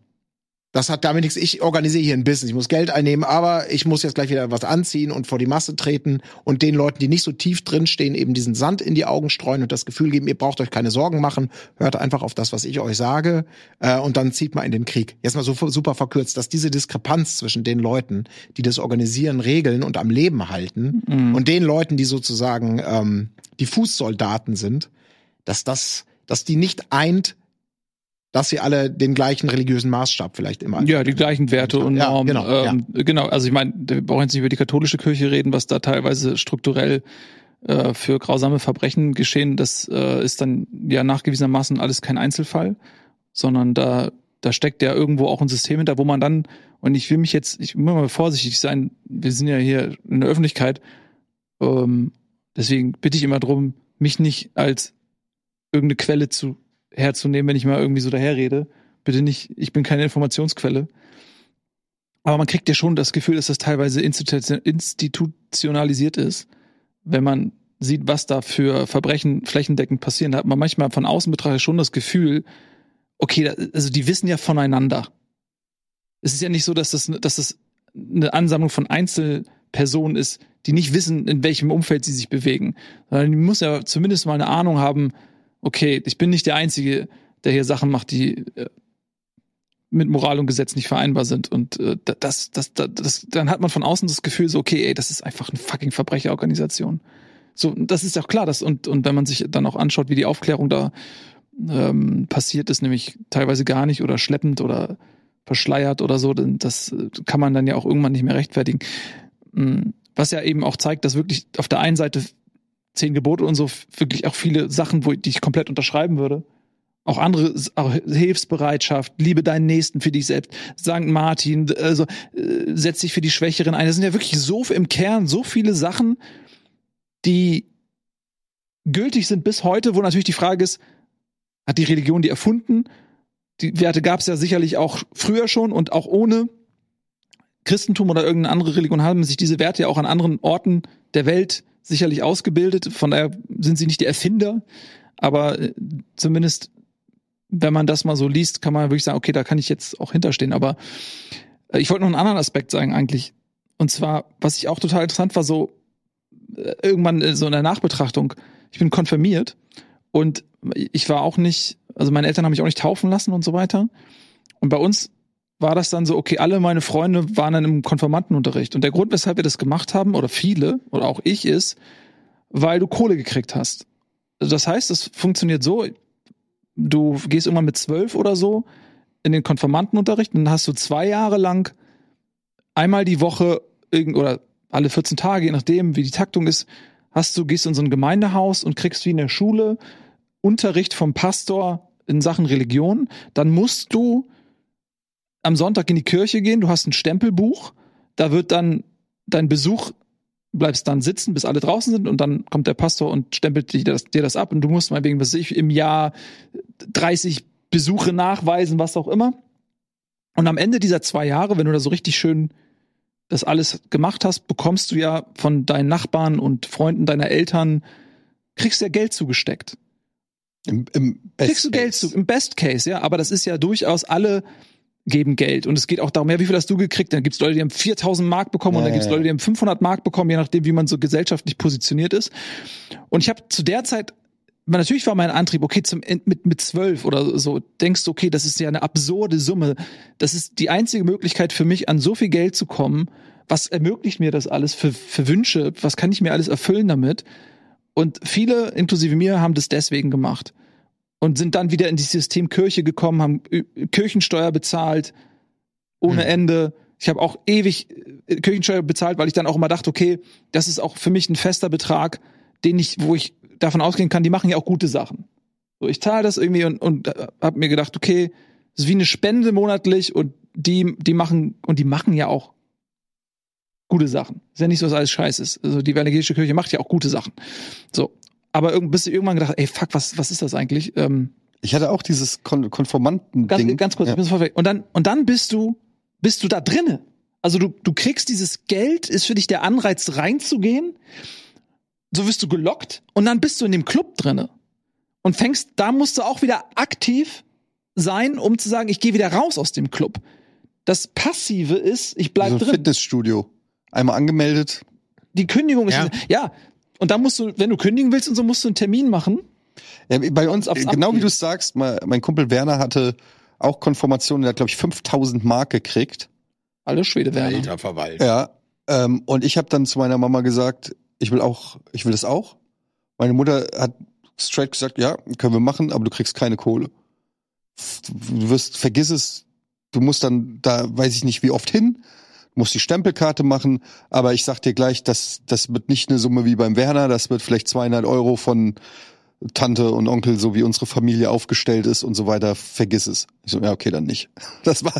das hat damit nichts. Ich organisiere hier ein Business. Ich muss Geld einnehmen, aber ich muss jetzt gleich wieder was anziehen und vor die Masse treten und den Leuten, die nicht so tief drinstehen, eben diesen Sand in die Augen streuen und das Gefühl geben, ihr braucht euch keine Sorgen machen. Hört einfach auf das, was ich euch sage äh, und dann zieht mal in den Krieg. Jetzt mal so super verkürzt, dass diese Diskrepanz zwischen den Leuten, die das organisieren, regeln und am Leben halten Mhm. und den Leuten, die sozusagen ähm, die Fußsoldaten sind, dass das, dass die nicht eint, dass sie alle den gleichen religiösen Maßstab vielleicht immer. Ja, die gleichen Werte und Ja, Normen. genau, ähm, genau, also ich meine, wir brauchen jetzt nicht über die katholische Kirche reden, was da teilweise strukturell äh, für grausame Verbrechen geschehen. Das äh, ist dann ja nachgewiesenermaßen alles kein Einzelfall, sondern da, da steckt ja irgendwo auch ein System hinter, wo man dann, und ich will mich jetzt, ich muss mal vorsichtig sein, wir sind ja hier in der Öffentlichkeit, ähm, deswegen bitte ich immer drum, mich nicht als irgendeine Quelle zu herzunehmen, wenn ich mal irgendwie so daherrede. Bitte nicht, ich bin keine Informationsquelle. Aber man kriegt ja schon das Gefühl, dass das teilweise institu- institutionalisiert ist, wenn man sieht, was da für Verbrechen flächendeckend passieren. Da hat man manchmal von außen betrachtet schon das Gefühl, okay, also die wissen ja voneinander. Es ist ja nicht so, dass das, dass das eine Ansammlung von Einzelpersonen ist, die nicht wissen, in welchem Umfeld sie sich bewegen. Sondern die muss ja zumindest mal eine Ahnung haben, okay, ich bin nicht der Einzige, der hier Sachen macht, die äh, mit Moral und Gesetz nicht vereinbar sind. Und äh, das, das, das, das, dann hat man von außen das Gefühl, so, okay, ey, das ist einfach eine fucking Verbrecherorganisation. So, das ist ja auch klar, dass, und, und wenn man sich dann auch anschaut, wie die Aufklärung da ähm, passiert ist, nämlich teilweise gar nicht oder schleppend oder verschleiert oder so, dann das äh, kann man dann ja auch irgendwann nicht mehr rechtfertigen. Mm, Was ja eben auch zeigt, dass wirklich auf der einen Seite zehn Gebote und so wirklich auch viele Sachen, wo die ich komplett unterschreiben würde. Auch andere, auch Hilfsbereitschaft, liebe deinen Nächsten für dich selbst, St. Martin, also äh, setz dich für die Schwächeren ein. Das sind ja wirklich so im Kern so viele Sachen, die gültig sind bis heute, wo natürlich die Frage ist, hat die Religion die erfunden? Die Werte gab es ja sicherlich auch früher schon und auch ohne Christentum oder irgendeine andere Religion haben sich diese Werte ja auch an anderen Orten der Welt sicherlich ausgebildet. Von daher sind sie nicht die Erfinder, aber äh, zumindest, wenn man das mal so liest, kann man wirklich sagen, okay, da kann ich jetzt auch hinterstehen. Aber äh, ich wollte noch einen anderen Aspekt sagen eigentlich. Und zwar, was ich auch total interessant war, so äh, irgendwann so in der Nachbetrachtung. Ich bin konfirmiert und ich war auch nicht, also meine Eltern haben mich auch nicht taufen lassen und so weiter. Und bei uns war das dann so, okay, alle meine Freunde waren dann im Konfirmandenunterricht. Und der Grund, weshalb wir das gemacht haben, oder viele, oder auch ich, ist, weil du Kohle gekriegt hast. Also das heißt, es funktioniert so, du gehst irgendwann mit zwölf oder so in den Konfirmandenunterricht und dann hast du zwei Jahre lang einmal die Woche oder alle 14 Tage, je nachdem, wie die Taktung ist, hast du, gehst in so ein Gemeindehaus und kriegst wie in der Schule Unterricht vom Pastor in Sachen Religion. Dann musst du am Sonntag in die Kirche gehen, du hast ein Stempelbuch, da wird dann dein Besuch, bleibst dann sitzen, bis alle draußen sind und dann kommt der Pastor und stempelt dir das, dir das ab und du musst mal wegen, was ich, im Jahr 30 Besuche nachweisen, was auch immer. Und am Ende dieser zwei Jahre, wenn du da so richtig schön das alles gemacht hast, bekommst du ja von deinen Nachbarn und Freunden deiner Eltern, kriegst du ja Geld zugesteckt. Im, im Best kriegst du Geld Case. zu, im Best Case, ja, aber das ist ja durchaus alle geben Geld. Und es geht auch darum, ja, wie viel hast du gekriegt? Dann gibt's Leute, die haben 4000 Mark bekommen und Ja, dann gibt's ja, Leute, die haben 500 Mark bekommen, je nachdem, wie man so gesellschaftlich positioniert ist. Und ich habe zu der Zeit, weil natürlich war mein Antrieb, okay, zum, mit, mit zwölf oder so, denkst du, okay, das ist ja eine absurde Summe. Das ist die einzige Möglichkeit für mich, an so viel Geld zu kommen. Was ermöglicht mir das alles für, für Wünsche? Was kann ich mir alles erfüllen damit? Und viele, inklusive mir, haben das deswegen gemacht und sind dann wieder in dieses System Kirche gekommen, haben Ö- Kirchensteuer bezahlt ohne Hm. Ende. Ich habe auch ewig äh, Kirchensteuer bezahlt, weil ich dann auch immer dachte, okay, das ist auch für mich ein fester Betrag, den ich, wo ich davon ausgehen kann, die machen ja auch gute Sachen. So, ich zahle das irgendwie und, und habe mir gedacht, okay, das ist wie eine Spende monatlich und die, die machen, und die machen ja auch gute Sachen. Ist ja nicht so, dass alles scheiße ist. Also die evangelische Kirche macht ja auch gute Sachen. So. Aber irgend, bis du irgendwann gedacht, ey, fuck, was, was ist das eigentlich? Ähm, Ich hatte auch dieses Kon Konformanten-Ding. Ganz, ganz kurz, Ja. ich bin sofort weg. Und dann, und dann bist du, bist du da drinne. Also du, du kriegst dieses Geld, ist für dich der Anreiz reinzugehen. So wirst du gelockt und dann bist du in dem Club drinne. Und fängst, da musst du auch wieder aktiv sein, um zu sagen, ich gehe wieder raus aus dem Club. Das Passive ist, ich bleib so ein drin. Fitnessstudio. Einmal angemeldet. Die Kündigung ist, Ja. ja. Und dann musst du, wenn du kündigen willst und so, musst du einen Termin machen. Ja, bei uns, Aufs genau wie du es sagst, mein, Kumpel Werner hatte auch Konformation, der hat, glaube ich, 5000 Mark gekriegt. Alle Schwede werden. Alter Verwalt. Ja. Ähm, und ich habe dann zu meiner Mama gesagt, ich will auch, ich will das auch. Meine Mutter hat straight gesagt, ja, können wir machen, aber du kriegst keine Kohle. Du wirst, vergiss es, du musst dann da, weiß ich nicht, wie oft hin, du musst die Stempelkarte machen, aber ich sag dir gleich, das, das wird nicht eine Summe wie beim Werner, das wird vielleicht 200 Euro von Tante und Onkel, so wie unsere Familie aufgestellt ist und so weiter, vergiss es. Ich so, ja, okay, dann nicht. Das war,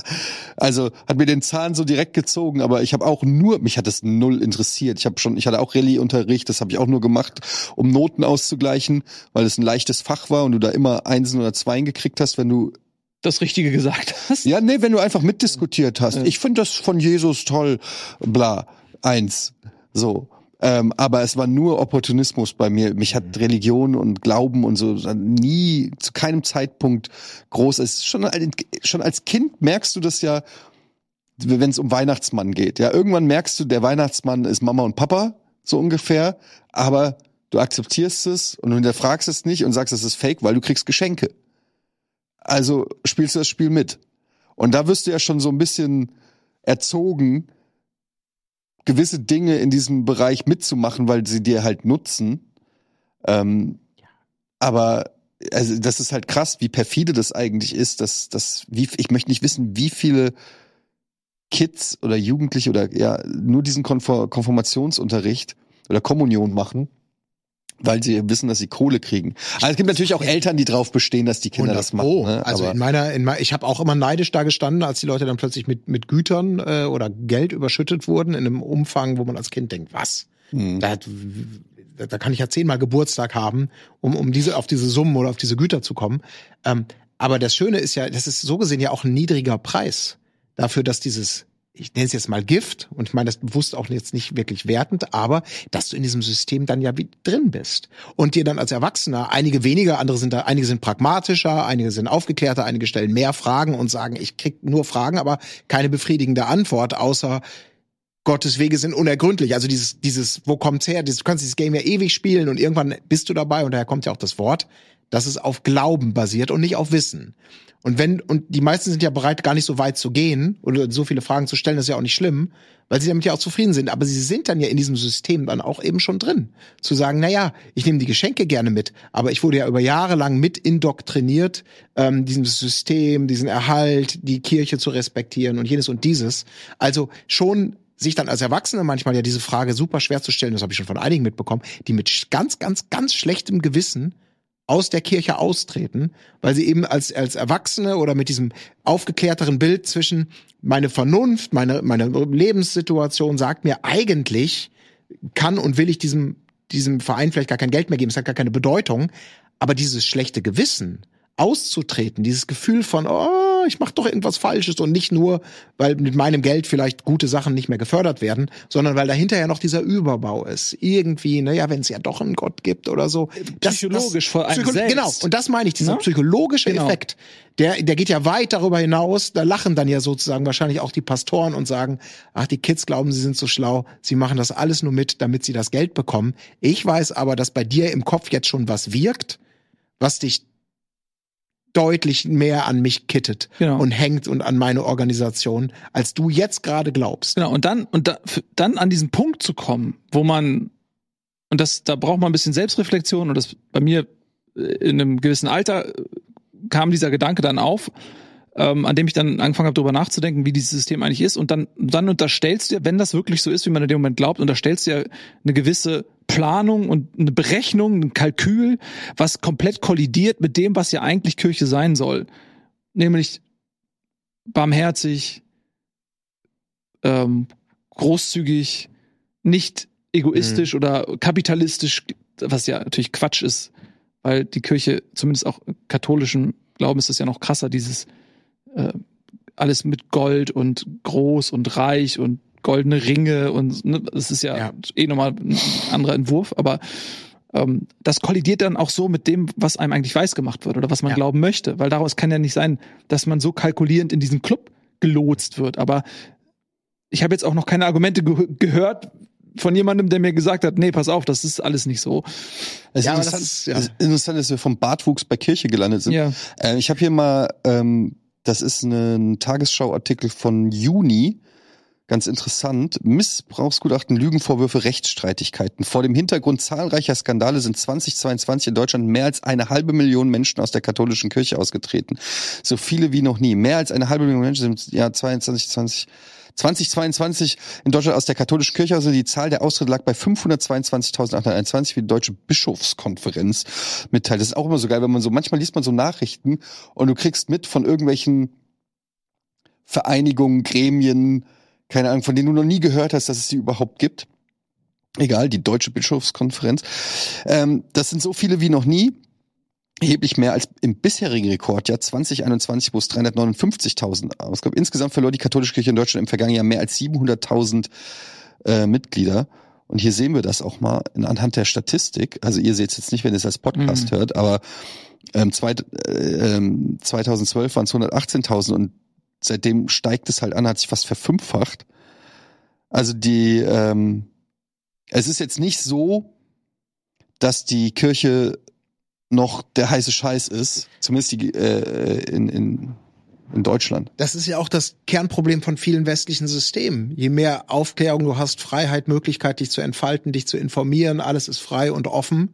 also hat mir den Zahn so direkt gezogen, aber ich habe auch nur, mich hat das null interessiert. Ich habe schon, ich hatte auch Rallye-Unterricht, das habe ich auch nur gemacht, um Noten auszugleichen, weil es ein leichtes Fach war und du da immer Einsen oder Zweien gekriegt hast, wenn du Das Richtige gesagt hast. ja, nee, wenn du einfach mitdiskutiert hast. Ich finde das von Jesus toll, bla, eins. So. Ähm, aber es war nur Opportunismus bei mir. Mich hat Religion und Glauben und so nie, zu keinem Zeitpunkt groß. Es ist schon, schon als Kind merkst du das ja, wenn es um Weihnachtsmann geht. Ja, irgendwann merkst du, der Weihnachtsmann ist Mama und Papa, so ungefähr. Aber du akzeptierst es und du hinterfragst es nicht und sagst, es ist fake, weil du kriegst Geschenke. Also spielst du das Spiel mit. Und da wirst du ja schon so ein bisschen erzogen, gewisse Dinge in diesem Bereich mitzumachen, weil sie dir halt nutzen. Ähm, aber also das ist halt krass, wie perfide das eigentlich ist, dass dass wie ich möchte nicht wissen, wie viele Kids oder Jugendliche oder ja nur diesen Konfor Konformationsunterricht oder Kommunion machen, weil sie wissen, dass sie Kohle kriegen. Also es gibt natürlich auch Eltern, die drauf bestehen, dass die Kinder das machen. Oh, Ne? also Aber- in meiner, in meiner, ich habe auch immer neidisch da gestanden, als die Leute dann plötzlich mit mit Gütern äh, oder Geld überschüttet wurden in einem Umfang, wo man als Kind denkt, was? Hm. Da, hat, da kann ich ja zehnmal Geburtstag haben, um um diese auf diese Summen oder auf diese Güter zu kommen. Ähm, aber das Schöne ist ja, das ist so gesehen ja auch ein niedriger Preis dafür, dass dieses ich nenne es jetzt mal Gift und ich meine das bewusst auch jetzt nicht wirklich wertend, aber dass du in diesem System dann ja wie drin bist und dir dann als Erwachsener einige weniger, andere sind da, einige sind pragmatischer, einige sind aufgeklärter, einige stellen mehr Fragen und sagen, ich krieg nur Fragen, aber keine befriedigende Antwort, außer Gottes Wege sind unergründlich. Also dieses, dieses, wo kommt's her? Du kannst dieses Game ja ewig spielen und irgendwann bist du dabei und daher kommt ja auch das Wort, dass es auf Glauben basiert und nicht auf Wissen. Und wenn, und die meisten sind ja bereit, gar nicht so weit zu gehen oder so viele Fragen zu stellen, das ist ja auch nicht schlimm, weil sie damit ja auch zufrieden sind. Aber sie sind dann ja in diesem System dann auch eben schon drin. Zu sagen, na ja, ich nehme die Geschenke gerne mit, aber ich wurde ja über Jahre lang mit indoktriniert, ähm, dieses System, diesen Erhalt, die Kirche zu respektieren und jenes und dieses. Also schon sich dann als Erwachsene manchmal ja diese Frage super schwer zu stellen, das habe ich schon von einigen mitbekommen, die mit ganz, ganz, ganz schlechtem Gewissen aus der Kirche austreten, weil sie eben als, als Erwachsene oder mit diesem aufgeklärteren Bild zwischen meine Vernunft, meine, meine Lebenssituation sagt mir eigentlich, kann und will ich diesem, diesem Verein vielleicht gar kein Geld mehr geben, es hat gar keine Bedeutung, aber dieses schlechte Gewissen auszutreten, dieses Gefühl von, oh, ich mache doch irgendwas Falsches und nicht nur, weil mit meinem Geld vielleicht gute Sachen nicht mehr gefördert werden, sondern weil dahinter ja noch dieser Überbau ist. Irgendwie, naja, wenn es ja doch einen Gott gibt oder so. Das- Psychologisch vor einem Psycho- selbst. Genau, und das meine ich, dieser Ne? psychologische Genau. Effekt, der, der geht ja weit darüber hinaus. Da lachen dann ja sozusagen wahrscheinlich auch die Pastoren und sagen, ach, die Kids glauben, sie sind so schlau, sie machen das alles nur mit, damit sie das Geld bekommen. Ich weiß aber, dass bei dir im Kopf jetzt schon was wirkt, was dich deutlich mehr an mich kittet Genau. und hängt und an meine Organisation, als du jetzt gerade glaubst. Genau, und dann, und da, dann an diesen Punkt zu kommen, wo man, und das, da braucht man ein bisschen Selbstreflexion, und das bei mir äh, in einem gewissen Alter äh, kam dieser Gedanke dann auf, ähm, an dem ich dann angefangen habe, darüber nachzudenken, wie dieses System eigentlich ist. Und dann, dann unterstellst du wenn das wirklich so ist, wie man in dem Moment glaubt, unterstellst du ja eine gewisse Planung und eine Berechnung, ein Kalkül, was komplett kollidiert mit dem, was ja eigentlich Kirche sein soll. Nämlich barmherzig, ähm, großzügig, nicht egoistisch oder kapitalistisch, was ja natürlich Quatsch ist, weil die Kirche, zumindest auch katholischen Glauben ist es ja noch krasser, dieses äh, alles mit Gold und groß und reich und goldene Ringe und ne, das ist ja, Ja. eh nochmal ein anderer Entwurf, aber ähm, das kollidiert dann auch so mit dem, was einem eigentlich weiß gemacht wird oder was man Ja. glauben möchte, weil daraus kann ja nicht sein, dass man so kalkulierend in diesen Club gelotst wird. Aber ich habe jetzt auch noch keine Argumente ge gehört von jemandem, der mir gesagt hat, nee, pass auf, das ist alles nicht so. Es ist Ja, aber das interessant, ist- ja. ist interessant, dass wir vom Bartwuchs bei Kirche gelandet sind. Ja. Äh, ich habe hier mal, ähm, das ist ein Tagesschau-Artikel von Juni, ganz interessant. Missbrauchsgutachten, Lügenvorwürfe, Rechtsstreitigkeiten. Vor dem Hintergrund zahlreicher Skandale sind 2022 in Deutschland mehr als eine halbe Million Menschen aus der katholischen Kirche ausgetreten. So viele wie noch nie. Mehr als eine halbe Million Menschen sind im Jahr 22, 20, 2022 in Deutschland aus der katholischen Kirche. Also die Zahl der Austritte lag bei 522.821, wie die Deutsche Bischofskonferenz mitteilt. Das ist auch immer so geil, wenn man so, manchmal liest man so Nachrichten und du kriegst mit von irgendwelchen Vereinigungen, Gremien, keine Ahnung, von denen du noch nie gehört hast, dass es die überhaupt gibt. Egal, die Deutsche Bischofskonferenz. Ähm, das sind so viele wie noch nie. Erheblich mehr als im bisherigen Rekordjahr 2021, wo es 359.000 ausgab. Insgesamt verlor die katholische Kirche in Deutschland im vergangenen Jahr mehr als 700.000 äh, Mitglieder. Und hier sehen wir das auch mal in, anhand der Statistik. Also ihr seht es jetzt nicht, wenn ihr es als Podcast Mhm. hört, aber ähm, zweit, äh, ähm, 2012 waren es 118.000 und seitdem steigt es halt an, hat sich fast verfünffacht. Also die, ähm, es ist jetzt nicht so, dass die Kirche noch der heiße Scheiß ist, zumindest die, äh, in, in, in Deutschland. Das ist ja auch das Kernproblem von vielen westlichen Systemen. Je mehr Aufklärung du hast, Freiheit, Möglichkeit, dich zu entfalten, dich zu informieren, alles ist frei und offen,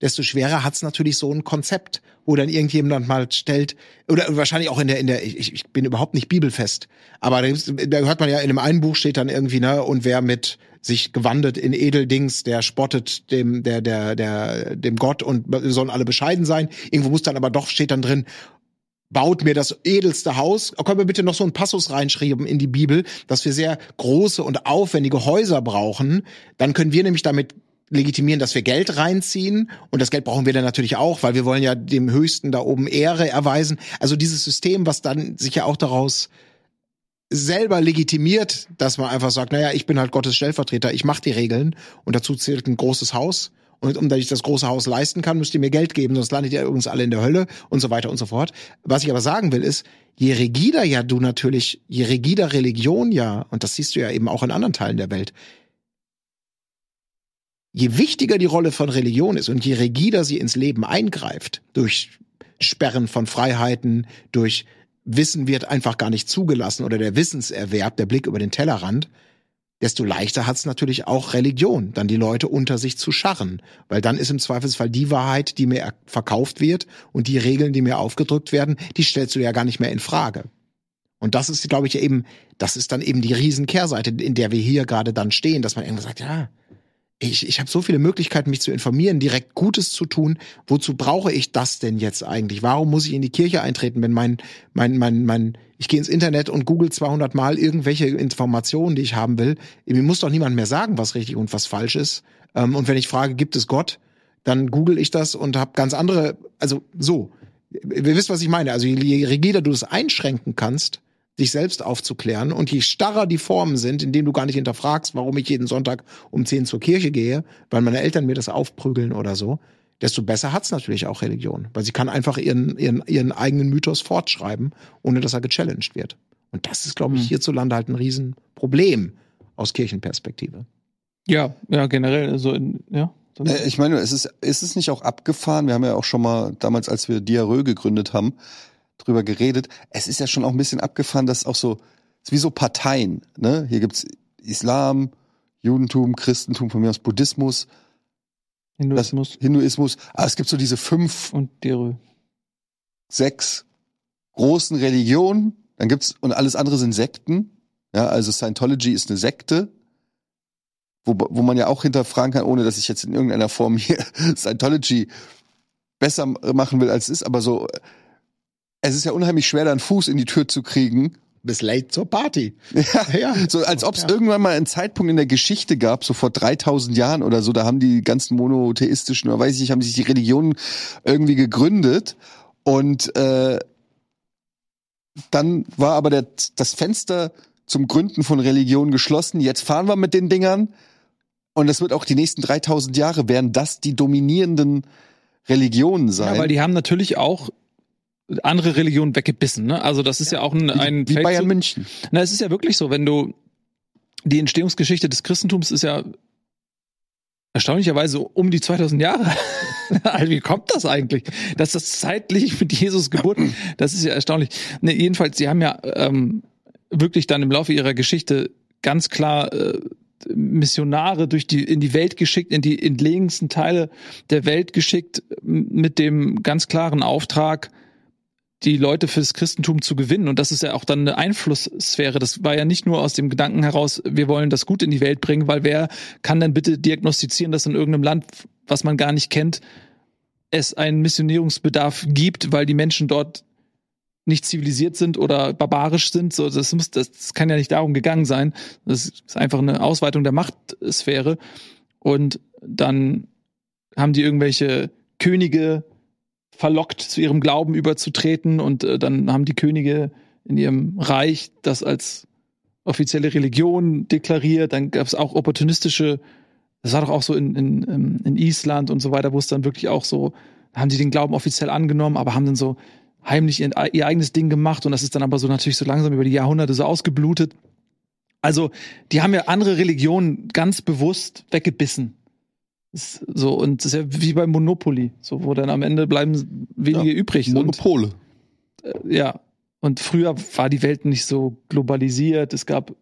desto schwerer hat's natürlich so ein Konzept, wo dann irgendjemand mal stellt, oder wahrscheinlich auch in der, in der, ich, ich bin überhaupt nicht bibelfest, aber da, da hört man ja in dem einen Buch steht dann irgendwie, ne, und wer mit sich gewandelt in Edeldings, der spottet dem, der, der, der, dem Gott und sollen alle bescheiden sein. Irgendwo muss dann aber doch, steht dann drin, baut mir das edelste Haus. Können wir bitte noch so einen Passus reinschreiben in die Bibel, dass wir sehr große und aufwendige Häuser brauchen. Dann können wir nämlich damit legitimieren, dass wir Geld reinziehen. Und das Geld brauchen wir dann natürlich auch, weil wir wollen ja dem Höchsten da oben Ehre erweisen. Also dieses System, was dann sich ja auch daraus selber legitimiert, dass man einfach sagt, naja, ich bin halt Gottes Stellvertreter, ich mache die Regeln und dazu zählt ein großes Haus. Und um dass ich das große Haus leisten kann, müsst ihr mir Geld geben, sonst landet ihr übrigens alle in der Hölle und so weiter und so fort. Was ich aber sagen will, ist, je rigider ja du natürlich, je rigider Religion ja, und das siehst du ja eben auch in anderen Teilen der Welt, je wichtiger die Rolle von Religion ist und je rigider sie ins Leben eingreift, durch Sperren von Freiheiten, durch Wissen wird einfach gar nicht zugelassen oder der Wissenserwerb, der Blick über den Tellerrand, desto leichter hat es natürlich auch Religion, dann die Leute unter sich zu scharren. Weil dann ist im Zweifelsfall die Wahrheit, die mir verkauft wird und die Regeln, die mir aufgedrückt werden, die stellst du ja gar nicht mehr in Frage. Und das ist, glaube ich, eben, das ist dann eben die Riesenkehrseite, in der wir hier gerade dann stehen, dass man irgendwann sagt, ja, ich, ich habe so viele Möglichkeiten, mich zu informieren, direkt Gutes zu tun. Wozu brauche ich das denn jetzt eigentlich? Warum muss ich in die Kirche eintreten, wenn mein, mein, mein, mein, ich gehe ins Internet und google 200 Mal irgendwelche Informationen, die ich haben will. Mir muss doch niemand mehr sagen, was richtig und was falsch ist. Ähm, und wenn ich frage, gibt es Gott, dann google ich das und habe ganz andere, also so. wir wissen, was ich meine. Also je rigider du es einschränken kannst, dich selbst aufzuklären und je starrer die Formen sind, indem du gar nicht hinterfragst, warum ich jeden Sonntag um 10 zur Kirche gehe, weil meine Eltern mir das aufprügeln oder so, desto besser hat's natürlich auch Religion. Weil sie kann einfach ihren, ihren, ihren eigenen Mythos fortschreiben, ohne dass er gechallenged wird. Und das ist, glaube ich, Hm. hierzulande halt ein Riesenproblem aus Kirchenperspektive. Ja, ja, generell, so in, ja. Äh, Ich meine, es ist, ist es nicht auch abgefahren? Wir haben ja auch schon mal damals, als wir Diarö gegründet haben, drüber geredet. Es ist ja schon auch ein bisschen abgefahren, dass auch so, es ist wie so Parteien, ne? Hier gibt's Islam, Judentum, Christentum, von mir aus Buddhismus, Hinduismus Hinduismus. Aber es gibt so diese fünf, und Derö. sechs großen Religionen. Dann gibt's, und alles andere sind Sekten. Ja, also Scientology ist eine Sekte. Wo, wo man ja auch hinterfragen kann, ohne dass ich jetzt in irgendeiner Form hier Scientology besser machen will, als es ist, aber so, es ist ja unheimlich schwer, da einen Fuß in die Tür zu kriegen. Bis late zur Party. Ja, Ja. so als ob es Ja. irgendwann mal einen Zeitpunkt in der Geschichte gab, so vor 3000 Jahren oder so, da haben die ganzen monotheistischen, oder weiß ich nicht, haben sich die Religionen irgendwie gegründet und äh, dann war aber der, das Fenster zum Gründen von Religionen geschlossen. Jetzt fahren wir mit den Dingern und das wird auch die nächsten 3000 Jahre werden das die dominierenden Religionen sein. Ja, weil die haben natürlich auch andere Religionen weggebissen. Ne? Also das ist ja, auch ein, ein wie Feldzug- Bayern München. Na, es ist ja wirklich so, wenn du die Entstehungsgeschichte des Christentums ist ja erstaunlicherweise um die 2000 Jahre. alt. Wie kommt das eigentlich? Dass das zeitlich mit Jesus Geburt, das ist ja erstaunlich. Ne, jedenfalls, sie haben ja ähm, wirklich dann im Laufe ihrer Geschichte ganz klar äh, Missionare durch die in die Welt geschickt, in die entlegensten Teile der Welt geschickt, mit dem ganz klaren Auftrag, die Leute fürs Christentum zu gewinnen. Und das ist ja auch dann eine Einflusssphäre. Das war ja nicht nur aus dem Gedanken heraus, wir wollen das Gut in die Welt bringen, weil wer kann denn bitte diagnostizieren, dass in irgendeinem Land, was man gar nicht kennt, es einen Missionierungsbedarf gibt, weil die Menschen dort nicht zivilisiert sind oder barbarisch sind. So, das muss, das kann ja nicht darum gegangen sein. Das ist einfach eine Ausweitung der Machtsphäre. Und dann haben die irgendwelche Könige verlockt, zu ihrem Glauben überzutreten und äh, dann haben die Könige in ihrem Reich das als offizielle Religion deklariert. Dann gab es auch opportunistische, das war doch auch so in, in, ähm, in Island und so weiter, wo es dann wirklich auch so, haben die den Glauben offiziell angenommen, aber haben dann so heimlich ihr, ihr eigenes Ding gemacht und das ist dann aber so natürlich so langsam über die Jahrhunderte so ausgeblutet. Also, die haben ja andere Religionen ganz bewusst weggebissen. So, und das ist ja wie beim Monopoly, so, wo dann am Ende bleiben wenige Ja, übrig. Und, Monopole. ja. Und früher war die Welt nicht so globalisiert. Es gab,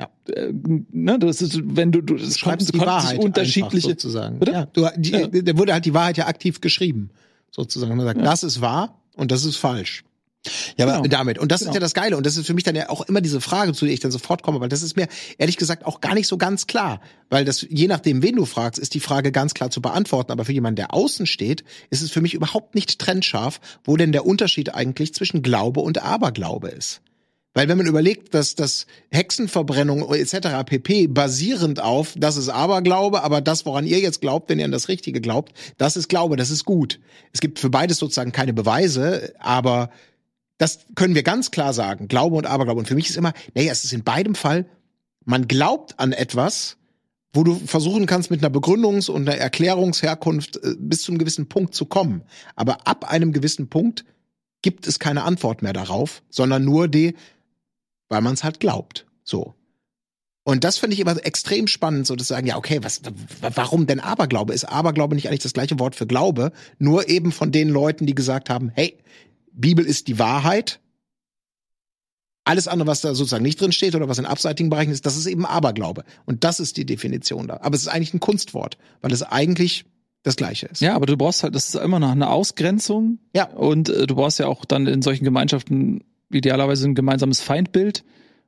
Ja. äh, ne, das ist, wenn du, du, es schreibst die du konntest Wahrheit unterschiedliche, einfach sozusagen. Bitte? Ja, du, die, Ja. Da wurde halt die Wahrheit ja aktiv geschrieben, sozusagen. Man sagt, Ja. das ist wahr und das ist falsch. Ja, aber Genau. Damit. Und das Genau. ist ja das Geile. Und das ist für mich dann ja auch immer diese Frage, zu der ich dann sofort komme, weil das ist mir ehrlich gesagt auch gar nicht so ganz klar. Weil das, je nachdem, wen du fragst, ist die Frage ganz klar zu beantworten. Aber für jemanden, der außen steht, ist es für mich überhaupt nicht trennscharf, wo denn der Unterschied eigentlich zwischen Glaube und Aberglaube ist. Weil wenn man überlegt, dass das Hexenverbrennung etc. pp. basierend auf, das ist Aberglaube, aber das, woran ihr jetzt glaubt, wenn ihr an das Richtige glaubt, das ist Glaube, das ist gut. Es gibt für beides sozusagen keine Beweise, aber das können wir ganz klar sagen, Glaube und Aberglaube. Und für mich ist immer, naja, es ist in beidem Fall, man glaubt an etwas, wo du versuchen kannst, mit einer Begründungs- und einer Erklärungsherkunft äh, bis zu einem gewissen Punkt zu kommen. Aber ab einem gewissen Punkt gibt es keine Antwort mehr darauf, sondern nur die, weil man es halt glaubt. So. Und das finde ich immer extrem spannend, so zu sagen, ja, okay, was, warum denn Aberglaube? Ist Aberglaube nicht eigentlich das gleiche Wort für Glaube? Nur eben von den Leuten, die gesagt haben, hey, Bibel ist die Wahrheit. Alles andere, was da sozusagen nicht drin steht oder was in abseitigen Bereichen ist, das ist eben Aberglaube. Und das ist die Definition da. Aber es ist eigentlich ein Kunstwort, weil es eigentlich das Gleiche ist. Ja, aber du brauchst halt, das ist immer noch eine Ausgrenzung. Ja. Und äh, du brauchst ja auch dann in solchen Gemeinschaften idealerweise ein gemeinsames Feindbild,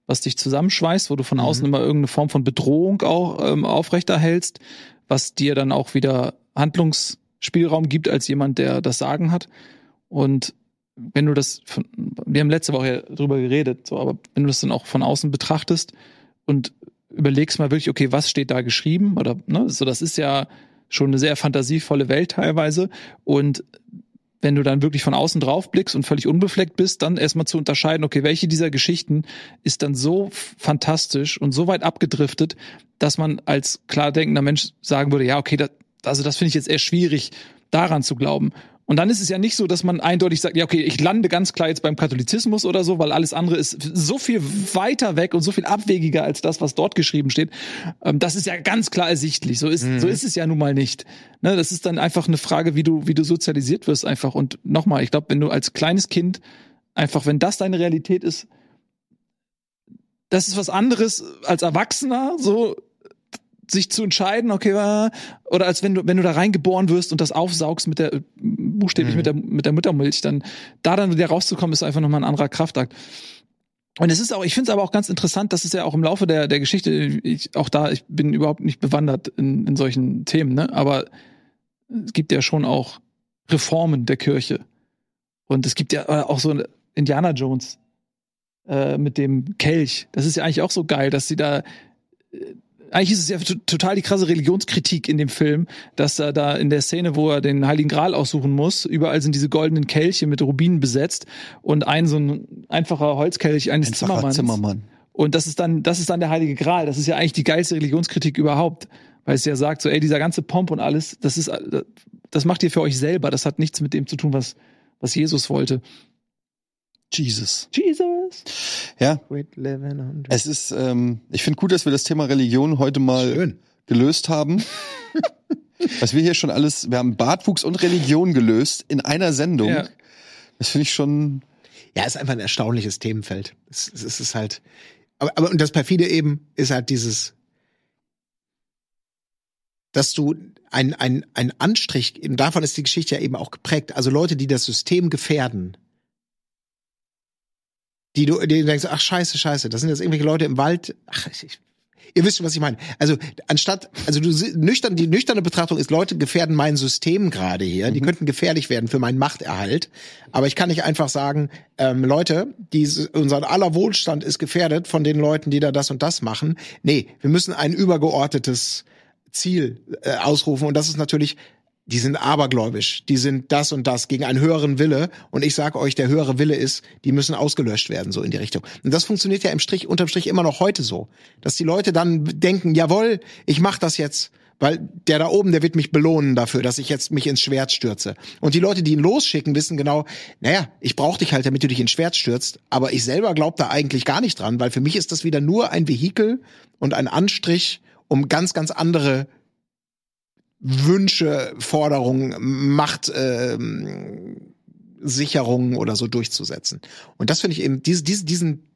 was dich zusammenschweißt, wo du von Mhm. außen immer irgendeine Form von Bedrohung auch ähm, aufrechterhältst, was dir dann auch wieder Handlungsspielraum gibt als jemand, der das Sagen hat. Und wenn du das, von, wir haben letzte Woche ja drüber geredet, so, aber wenn du das dann auch von außen betrachtest und überlegst mal wirklich, okay, was steht da geschrieben oder ne, so das ist ja schon eine sehr fantasievolle Welt teilweise und wenn du dann wirklich von außen drauf blickst und völlig unbefleckt bist, dann erstmal zu unterscheiden, okay, welche dieser Geschichten ist dann so fantastisch und so weit abgedriftet, dass man als klar denkender Mensch sagen würde, ja, okay, das, also das finde ich jetzt eher schwierig, daran zu glauben. Und dann ist es ja nicht so, dass man eindeutig sagt, ja, okay, ich lande ganz klar jetzt beim Katholizismus oder so, weil alles andere ist so viel weiter weg und so viel abwegiger als das, was dort geschrieben steht. Ähm, das ist ja ganz klar ersichtlich. So ist, so ist es ja nun mal nicht. Ne, das ist dann einfach eine Frage, wie du, wie du sozialisiert wirst einfach. Und nochmal, ich glaube, wenn du als kleines Kind einfach, wenn das deine Realität ist, das ist was anderes als Erwachsener, so sich zu entscheiden, okay, oder als wenn du, wenn du da reingeboren wirst und das aufsaugst mit der, äh, buchstäblich Mhm. mit der, mit der Muttermilch, dann, da dann wieder rauszukommen, ist einfach nochmal ein anderer Kraftakt. Und es ist auch, ich finde es aber auch ganz interessant, dass es ja auch im Laufe der, der Geschichte, ich, auch da, ich bin überhaupt nicht bewandert in, in solchen Themen, ne, aber es gibt ja schon auch Reformen der Kirche. Und es gibt ja äh, auch so eine Indiana Jones äh, mit dem Kelch. Das ist ja eigentlich auch so geil, dass sie da äh, eigentlich ist es ja total die krasse Religionskritik in dem Film, dass er da in der Szene, wo er den Heiligen Gral aussuchen muss, überall sind diese goldenen Kelche mit Rubinen besetzt und ein so ein einfacher Holzkelch eines Einfacher Zimmermanns. Zimmermann. Und das ist dann, das ist dann der Heilige Gral. Das ist ja eigentlich die geilste Religionskritik überhaupt. Weil es ja sagt, so, ey, dieser ganze Pomp und alles, das ist, das macht ihr für euch selber. Das hat nichts mit dem zu tun, was, was Jesus wollte. Jesus. Jesus. Ja, es ist, ähm, ich finde gut, dass wir das Thema Religion heute mal Schön. gelöst haben. Was wir hier schon alles, wir haben Bartwuchs und Religion gelöst in einer Sendung. Ja. Das finde ich schon, Ja, ist einfach ein erstaunliches Themenfeld. Es, es, es ist halt, aber, aber und das perfide eben ist halt dieses, dass du ein, ein, ein Anstrich, davon ist die Geschichte ja eben auch geprägt. Also Leute, die das System gefährden, die du, die du denkst, ach scheiße, scheiße, das sind jetzt irgendwelche Leute im Wald, ach, ich, ihr wisst schon, was ich meine. Also anstatt, also du nüchtern, die nüchterne Betrachtung ist, Leute gefährden mein System gerade hier, die könnten gefährlich werden für meinen Machterhalt. Aber ich kann nicht einfach sagen, ähm, Leute, die, unser aller Wohlstand ist gefährdet von den Leuten, die da das und das machen. Nee, wir müssen ein übergeordnetes Ziel äh, ausrufen und das ist natürlich die sind abergläubisch, die sind das und das gegen einen höheren Wille und ich sage euch, der höhere Wille ist, die müssen ausgelöscht werden, so in die Richtung. Und das funktioniert ja im Strich, unterm Strich immer noch heute so, dass die Leute dann denken, jawohl, ich mach das jetzt, weil der da oben, der wird mich belohnen dafür, dass ich jetzt mich ins Schwert stürze. Und die Leute, die ihn losschicken, wissen genau, naja, ich brauche dich halt, damit du dich ins Schwert stürzt, aber ich selber glaube da eigentlich gar nicht dran, weil für mich ist das wieder nur ein Vehikel und ein Anstrich, um ganz, ganz andere Wünsche, Forderungen, Macht, ähm, Sicherungen oder so durchzusetzen. Und das finde ich eben, diese, diese, diesen,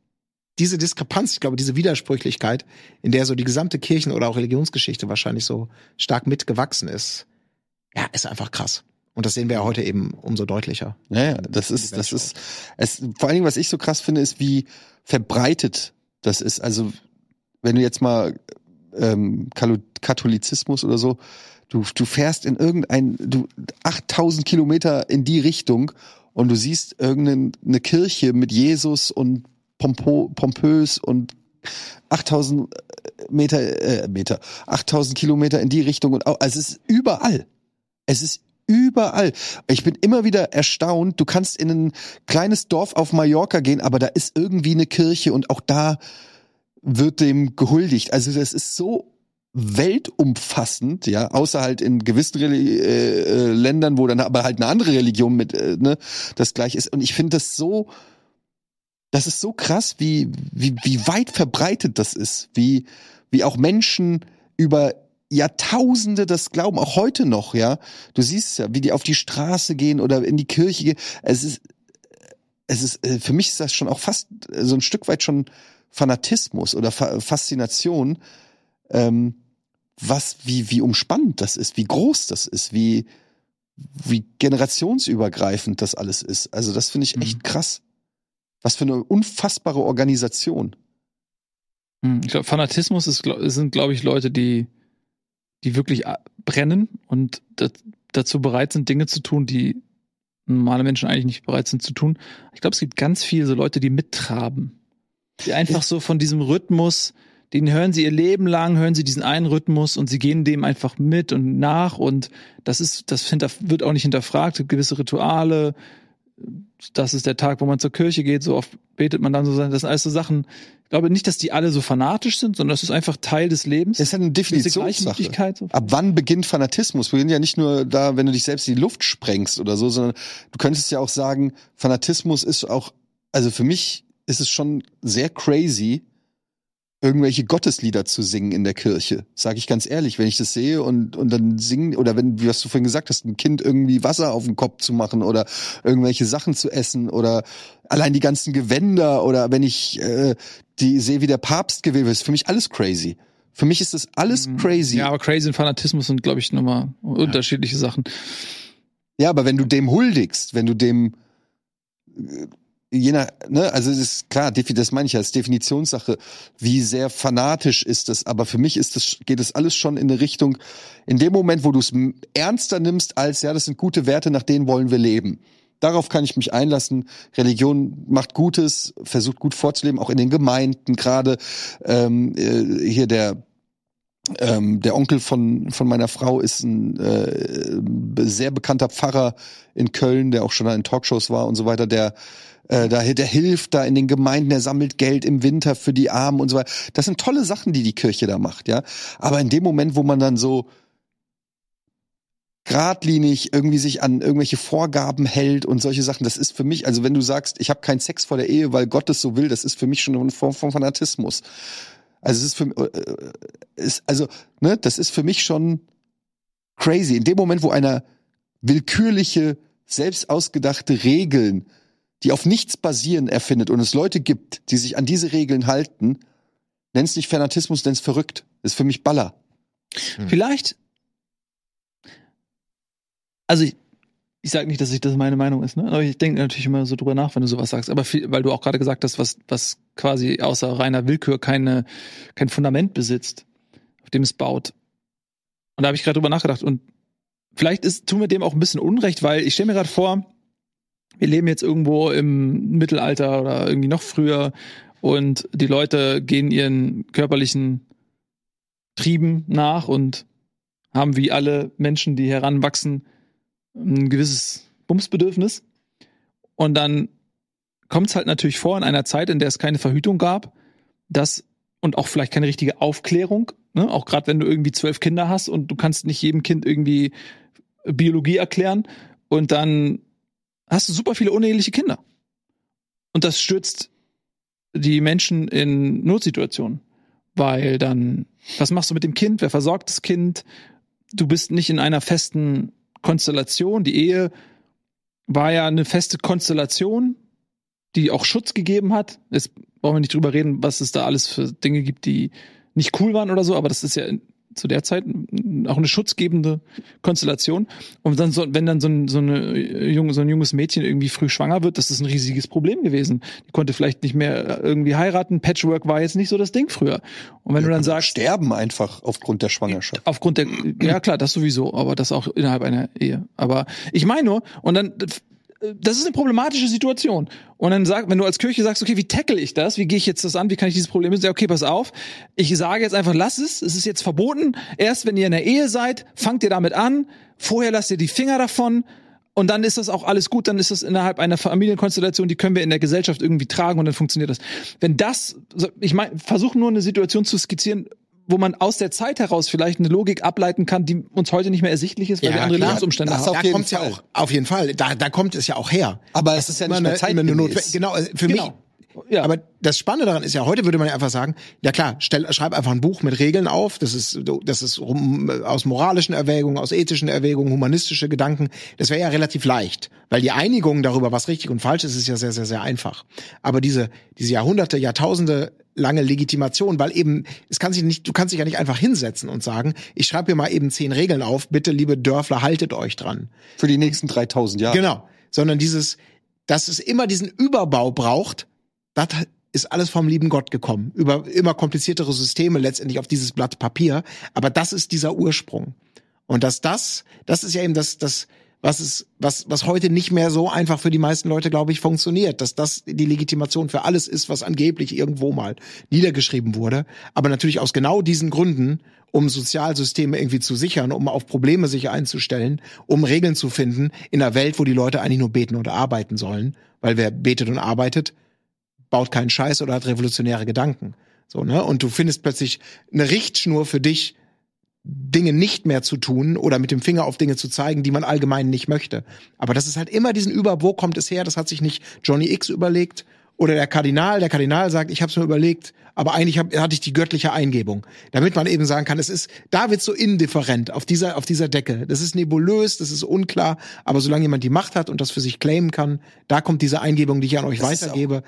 diese Diskrepanz, ich glaube, diese Widersprüchlichkeit, in der so die gesamte Kirchen- oder auch Religionsgeschichte wahrscheinlich so stark mitgewachsen ist, ja, ist einfach krass. Und das sehen wir ja heute eben umso deutlicher. naja, das ist, das ist, es, vor allen Dingen, was ich so krass finde, ist, wie verbreitet das ist. Also, wenn du jetzt mal ähm, Katholizismus oder so, du, du fährst in irgendein, du 8000 Kilometer in die Richtung und du siehst irgendeine Kirche mit Jesus und pompo, pompös und 8000 Meter, äh, Meter, 8000 Kilometer in die Richtung und auch, also es ist überall. Es ist überall. Ich bin immer wieder erstaunt. Du kannst in ein kleines Dorf auf Mallorca gehen, aber da ist irgendwie eine Kirche und auch da wird dem gehuldigt. Also das ist so weltumfassend, ja, außer halt in gewissen Reli äh, äh, Ländern, wo dann aber halt eine andere Religion mit äh, ne, das gleich ist. Und ich finde das so, das ist so krass, wie wie wie weit verbreitet das ist, wie wie auch Menschen über Jahrtausende das glauben, auch heute noch, ja. Du siehst ja, wie die auf die Straße gehen oder in die Kirche gehen. Es ist, es ist, äh, für mich ist das schon auch fast äh, so ein Stück weit schon Fanatismus oder Fa Faszination, ähm, was, wie, wie umspannend das ist, wie groß das ist, wie, wie generationsübergreifend das alles ist. Also das finde ich echt krass. Was für eine unfassbare Organisation. Hm, Ich glaube, Fanatismus ist, sind, glaube ich, Leute, die, die wirklich brennen und da- dazu bereit sind, Dinge zu tun, die normale Menschen eigentlich nicht bereit sind zu tun. Ich glaube, es gibt ganz viele so Leute, die mittraben. Die einfach so von diesem Rhythmus, den hören sie ihr Leben lang, hören sie diesen einen Rhythmus und sie gehen dem einfach mit und nach und das ist, das wird auch nicht hinterfragt, gewisse Rituale, das ist der Tag, wo man zur Kirche geht, so oft betet man dann so, das sind alles so Sachen, ich glaube nicht, dass die alle so fanatisch sind, sondern das ist einfach Teil des Lebens. Das ist eine Definitionssache. So. Ab wann beginnt Fanatismus? Beginnt ja nicht nur da, wenn du dich selbst in die Luft sprengst oder so, sondern du könntest ja auch sagen, Fanatismus ist auch, also für mich ist es schon sehr crazy, irgendwelche Gotteslieder zu singen in der Kirche. Sag ich ganz ehrlich, wenn ich das sehe und, und dann singen, oder wenn, wie hast du vorhin gesagt hast, ein Kind irgendwie Wasser auf den Kopf zu machen oder irgendwelche Sachen zu essen oder allein die ganzen Gewänder oder wenn ich äh, die sehe, wie der Papst gewählt wird, ist für mich alles crazy. Für mich ist das alles crazy. Mhm. Ja, aber Crazy und Fanatismus sind, glaube ich, nochmal unterschiedliche Sachen. Ja, aber wenn du dem huldigst, wenn du dem äh, je nach, ne, also es ist klar, das meine ich ja, es ist Definitionssache, wie sehr fanatisch ist das, aber für mich ist das, geht das alles schon in eine Richtung, in dem Moment, wo du es ernster nimmst als, ja, das sind gute Werte, nach denen wollen wir leben. Darauf kann ich mich einlassen. Religion macht Gutes, versucht gut vorzuleben, auch in den Gemeinden, gerade ähm, äh, hier der ähm, der Onkel von, von meiner Frau ist ein äh, sehr bekannter Pfarrer in Köln, der auch schon in Talkshows war und so weiter, der äh, da, der hilft da in den Gemeinden, der sammelt Geld im Winter für die Armen und so weiter. Das sind tolle Sachen, die die Kirche da macht, ja. Aber in dem Moment, wo man dann so geradlinig irgendwie sich an irgendwelche Vorgaben hält und solche Sachen, das ist für mich, also wenn du sagst, ich habe keinen Sex vor der Ehe, weil Gott es so will, das ist für mich schon eine Form von Fanatismus. Also es ist für äh, ist, also ne, das ist für mich schon crazy. In dem Moment, wo einer willkürliche, selbst ausgedachte Regeln, die auf nichts basieren, erfindet und es Leute gibt, die sich an diese Regeln halten, nenn's nicht Fanatismus, nenn's verrückt. Ist für mich Baller. Vielleicht. Also ich, ich sage nicht, dass ich das meine Meinung ist, ne? Aber ich denke natürlich immer so drüber nach, wenn du sowas sagst. Aber viel, weil du auch gerade gesagt hast, was, was quasi außer reiner Willkür keine, kein Fundament besitzt, auf dem es baut. Und da habe ich gerade drüber nachgedacht. Und vielleicht ist, tun wir dem auch ein bisschen Unrecht, weil ich stelle mir gerade vor, wir leben jetzt irgendwo im Mittelalter oder irgendwie noch früher und die Leute gehen ihren körperlichen Trieben nach und haben wie alle Menschen, die heranwachsen, ein gewisses Bumsbedürfnis. Und dann kommt es halt natürlich vor in einer Zeit, in der es keine Verhütung gab, dass und auch vielleicht keine richtige Aufklärung, ne? auch gerade wenn du irgendwie zwölf Kinder hast und du kannst nicht jedem Kind irgendwie Biologie erklären und dann hast du super viele uneheliche Kinder. Und das stürzt die Menschen in Notsituationen, weil dann, was machst du mit dem Kind? Wer versorgt das Kind? Du bist nicht in einer festen Konstellation. Die Ehe war ja eine feste Konstellation, die auch Schutz gegeben hat. Jetzt brauchen wir nicht drüber reden, was es da alles für Dinge gibt, die nicht cool waren oder so, aber das ist ja zu der Zeit auch eine schutzgebende Konstellation. Und dann so, wenn dann so ein, so, eine junge, so ein junges Mädchen irgendwie früh schwanger wird, das ist ein riesiges Problem gewesen. Die konnte vielleicht nicht mehr irgendwie heiraten. Patchwork war jetzt nicht so das Ding früher. Und wenn du dann sagst, sterben einfach aufgrund der Schwangerschaft. Aufgrund der, ja klar, das sowieso, aber das auch innerhalb einer Ehe. Aber ich meine nur, und dann, das ist eine problematische Situation. Und dann sag, wenn du als Kirche sagst, okay, wie tackle ich das? Wie gehe ich jetzt das an? Wie kann ich dieses Problem lösen? Okay, pass auf. Ich sage jetzt einfach, lass es. Es ist jetzt verboten. Erst wenn ihr in der Ehe seid, fangt ihr damit an. Vorher lasst ihr die Finger davon. Und dann ist das auch alles gut, dann ist das innerhalb einer Familienkonstellation, die können wir in der Gesellschaft irgendwie tragen und dann funktioniert das. Wenn das, ich meine, versuche nur eine Situation zu skizzieren, wo man aus der Zeit heraus vielleicht eine Logik ableiten kann, die uns heute nicht mehr ersichtlich ist, weil Ja, wir andere klar. Lebensumstände Das haben. auf da kommt's ja auch, auf jeden Fall. Da, da kommt es ja auch her. Aber es ist ja nicht mehr. Notwe- Genau, also für Genau. mich. Ja. Aber das Spannende daran ist ja, heute würde man ja einfach sagen, ja klar, stell, schreib einfach ein Buch mit Regeln auf. Das ist, das ist rum, aus moralischen Erwägungen, aus ethischen Erwägungen, humanistische Gedanken. Das wäre ja relativ leicht, weil die Einigung darüber, was richtig und falsch ist, ist ja sehr, sehr, sehr einfach. Aber diese, diese Jahrhunderte, Jahrtausende lange Legitimation, weil eben, es kann sich nicht, du kannst dich ja nicht einfach hinsetzen und sagen, ich schreibe hier mal eben zehn Regeln auf, bitte, liebe Dörfler, haltet euch dran. Für die nächsten 3000 Jahre. Genau. Sondern dieses, dass es immer diesen Überbau braucht, das ist alles vom lieben Gott gekommen. Über immer kompliziertere Systeme letztendlich auf dieses Blatt Papier. Aber das ist dieser Ursprung. Und dass das, das ist ja eben das, das, was ist, was, was heute nicht mehr so einfach für die meisten Leute, glaube ich, funktioniert, dass das die Legitimation für alles ist, was angeblich irgendwo mal niedergeschrieben wurde. Aber natürlich aus genau diesen Gründen, um Sozialsysteme irgendwie zu sichern, um auf Probleme sich einzustellen, um Regeln zu finden in einer Welt, wo die Leute eigentlich nur beten und arbeiten sollen, weil wer betet und arbeitet, baut keinen Scheiß oder hat revolutionäre Gedanken. So, ne? Und du findest plötzlich eine Richtschnur für dich, Dinge nicht mehr zu tun oder mit dem Finger auf Dinge zu zeigen, die man allgemein nicht möchte. Aber das ist halt immer diesen Über, wo kommt es her? Das hat sich nicht Johnny X überlegt oder der Kardinal. Der Kardinal sagt, ich habe es mir überlegt, aber eigentlich hab, hatte ich die göttliche Eingebung, damit man eben sagen kann, es ist, da wird so indifferent auf dieser auf dieser Decke. Das ist nebulös, das ist unklar, aber solange jemand die Macht hat und das für sich claimen kann, da kommt diese Eingebung, die ich an euch Das weitergebe,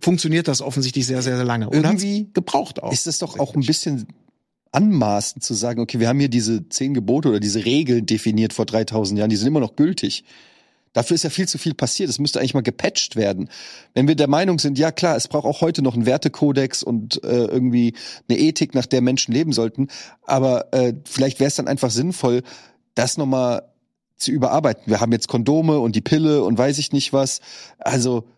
funktioniert das offensichtlich sehr sehr sehr lange und Irgendwie gebraucht auch. ist es doch auch ein bisschen anmaßend zu sagen, okay, wir haben hier diese zehn Gebote oder diese Regeln definiert vor 3000 Jahren, die sind immer noch gültig. Dafür ist ja viel zu viel passiert. Es müsste eigentlich mal gepatcht werden. Wenn wir der Meinung sind, ja klar, es braucht auch heute noch einen Wertekodex und äh, irgendwie eine Ethik, nach der Menschen leben sollten. Aber äh, vielleicht wäre es dann einfach sinnvoll, das nochmal zu überarbeiten. Wir haben jetzt Kondome und die Pille und weiß ich nicht was. Also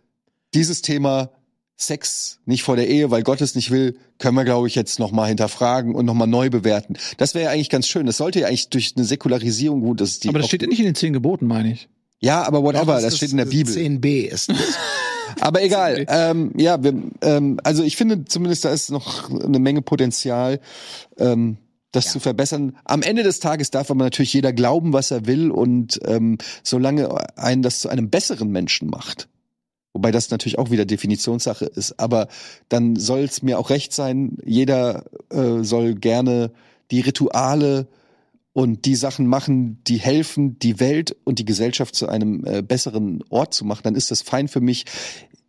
dieses Thema Sex nicht vor der Ehe, weil Gott es nicht will, können wir, glaube ich, jetzt nochmal hinterfragen und nochmal neu bewerten. Das wäre ja eigentlich ganz schön. Das sollte ja eigentlich durch eine Säkularisierung gut, dass die Aber das steht ja nicht in den zehn Geboten, meine ich. ja, aber whatever, Doch, das, steht in der Bibel. 10b ist das. Aber egal. Ähm, ja, wir, ähm, also ich finde zumindest, da ist noch eine Menge Potenzial, ähm, das zu verbessern. Am Ende des Tages darf aber natürlich jeder glauben, was er will und ähm, solange einen das zu einem besseren Menschen macht. Wobei das natürlich auch wieder Definitionssache ist. Aber dann soll es mir auch recht sein, jeder äh, soll gerne die Rituale und die Sachen machen, die helfen, die Welt und die Gesellschaft zu einem äh, besseren Ort zu machen, dann ist das fein für mich.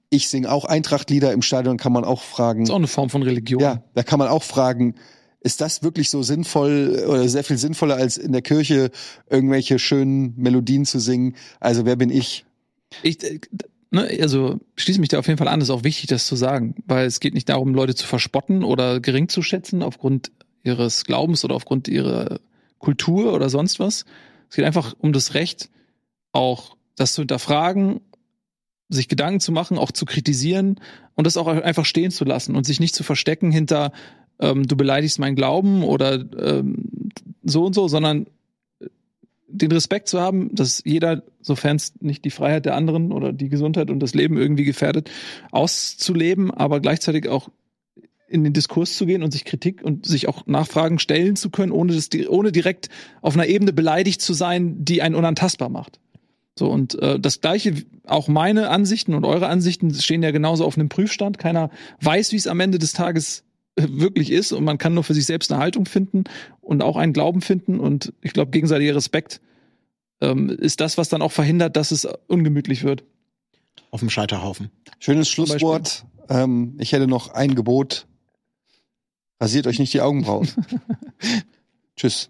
Ich singe auch Eintrachtlieder im Stadion, kann man auch fragen. ist auch eine Form von Religion. Ja, da kann man auch fragen, ist das wirklich so sinnvoll oder sehr viel sinnvoller als in der Kirche irgendwelche schönen Melodien zu singen? Also wer bin ich? Ich, äh, ne, also schließe mich da auf jeden Fall an, ist auch wichtig, das zu sagen, weil es geht nicht darum, Leute zu verspotten oder gering zu schätzen aufgrund ihres Glaubens oder aufgrund ihrer Kultur oder sonst was. Es geht einfach um das Recht, auch das zu hinterfragen, sich Gedanken zu machen, auch zu kritisieren und das auch einfach stehen zu lassen und sich nicht zu verstecken hinter ähm, du beleidigst meinen Glauben oder ähm, so und so, sondern den Respekt zu haben, dass jeder, sofern es nicht die Freiheit der anderen oder die Gesundheit und das Leben irgendwie gefährdet, auszuleben, aber gleichzeitig auch in den Diskurs zu gehen und sich Kritik und sich auch Nachfragen stellen zu können, ohne, das, ohne direkt auf einer Ebene beleidigt zu sein, die einen unantastbar macht. So, und äh, das gleiche, auch meine Ansichten und eure Ansichten stehen ja genauso auf einem Prüfstand. Keiner weiß, wie es am Ende des Tages äh, wirklich ist und man kann nur für sich selbst eine Haltung finden und auch einen Glauben finden und ich glaube, gegenseitiger Respekt ähm, ist das, was dann auch verhindert, dass es ungemütlich wird. Auf dem Scheiterhaufen. Schönes Schlusswort. Ähm, ich hätte noch ein Gebot. Rasiert euch nicht die Augenbrauen. Tschüss.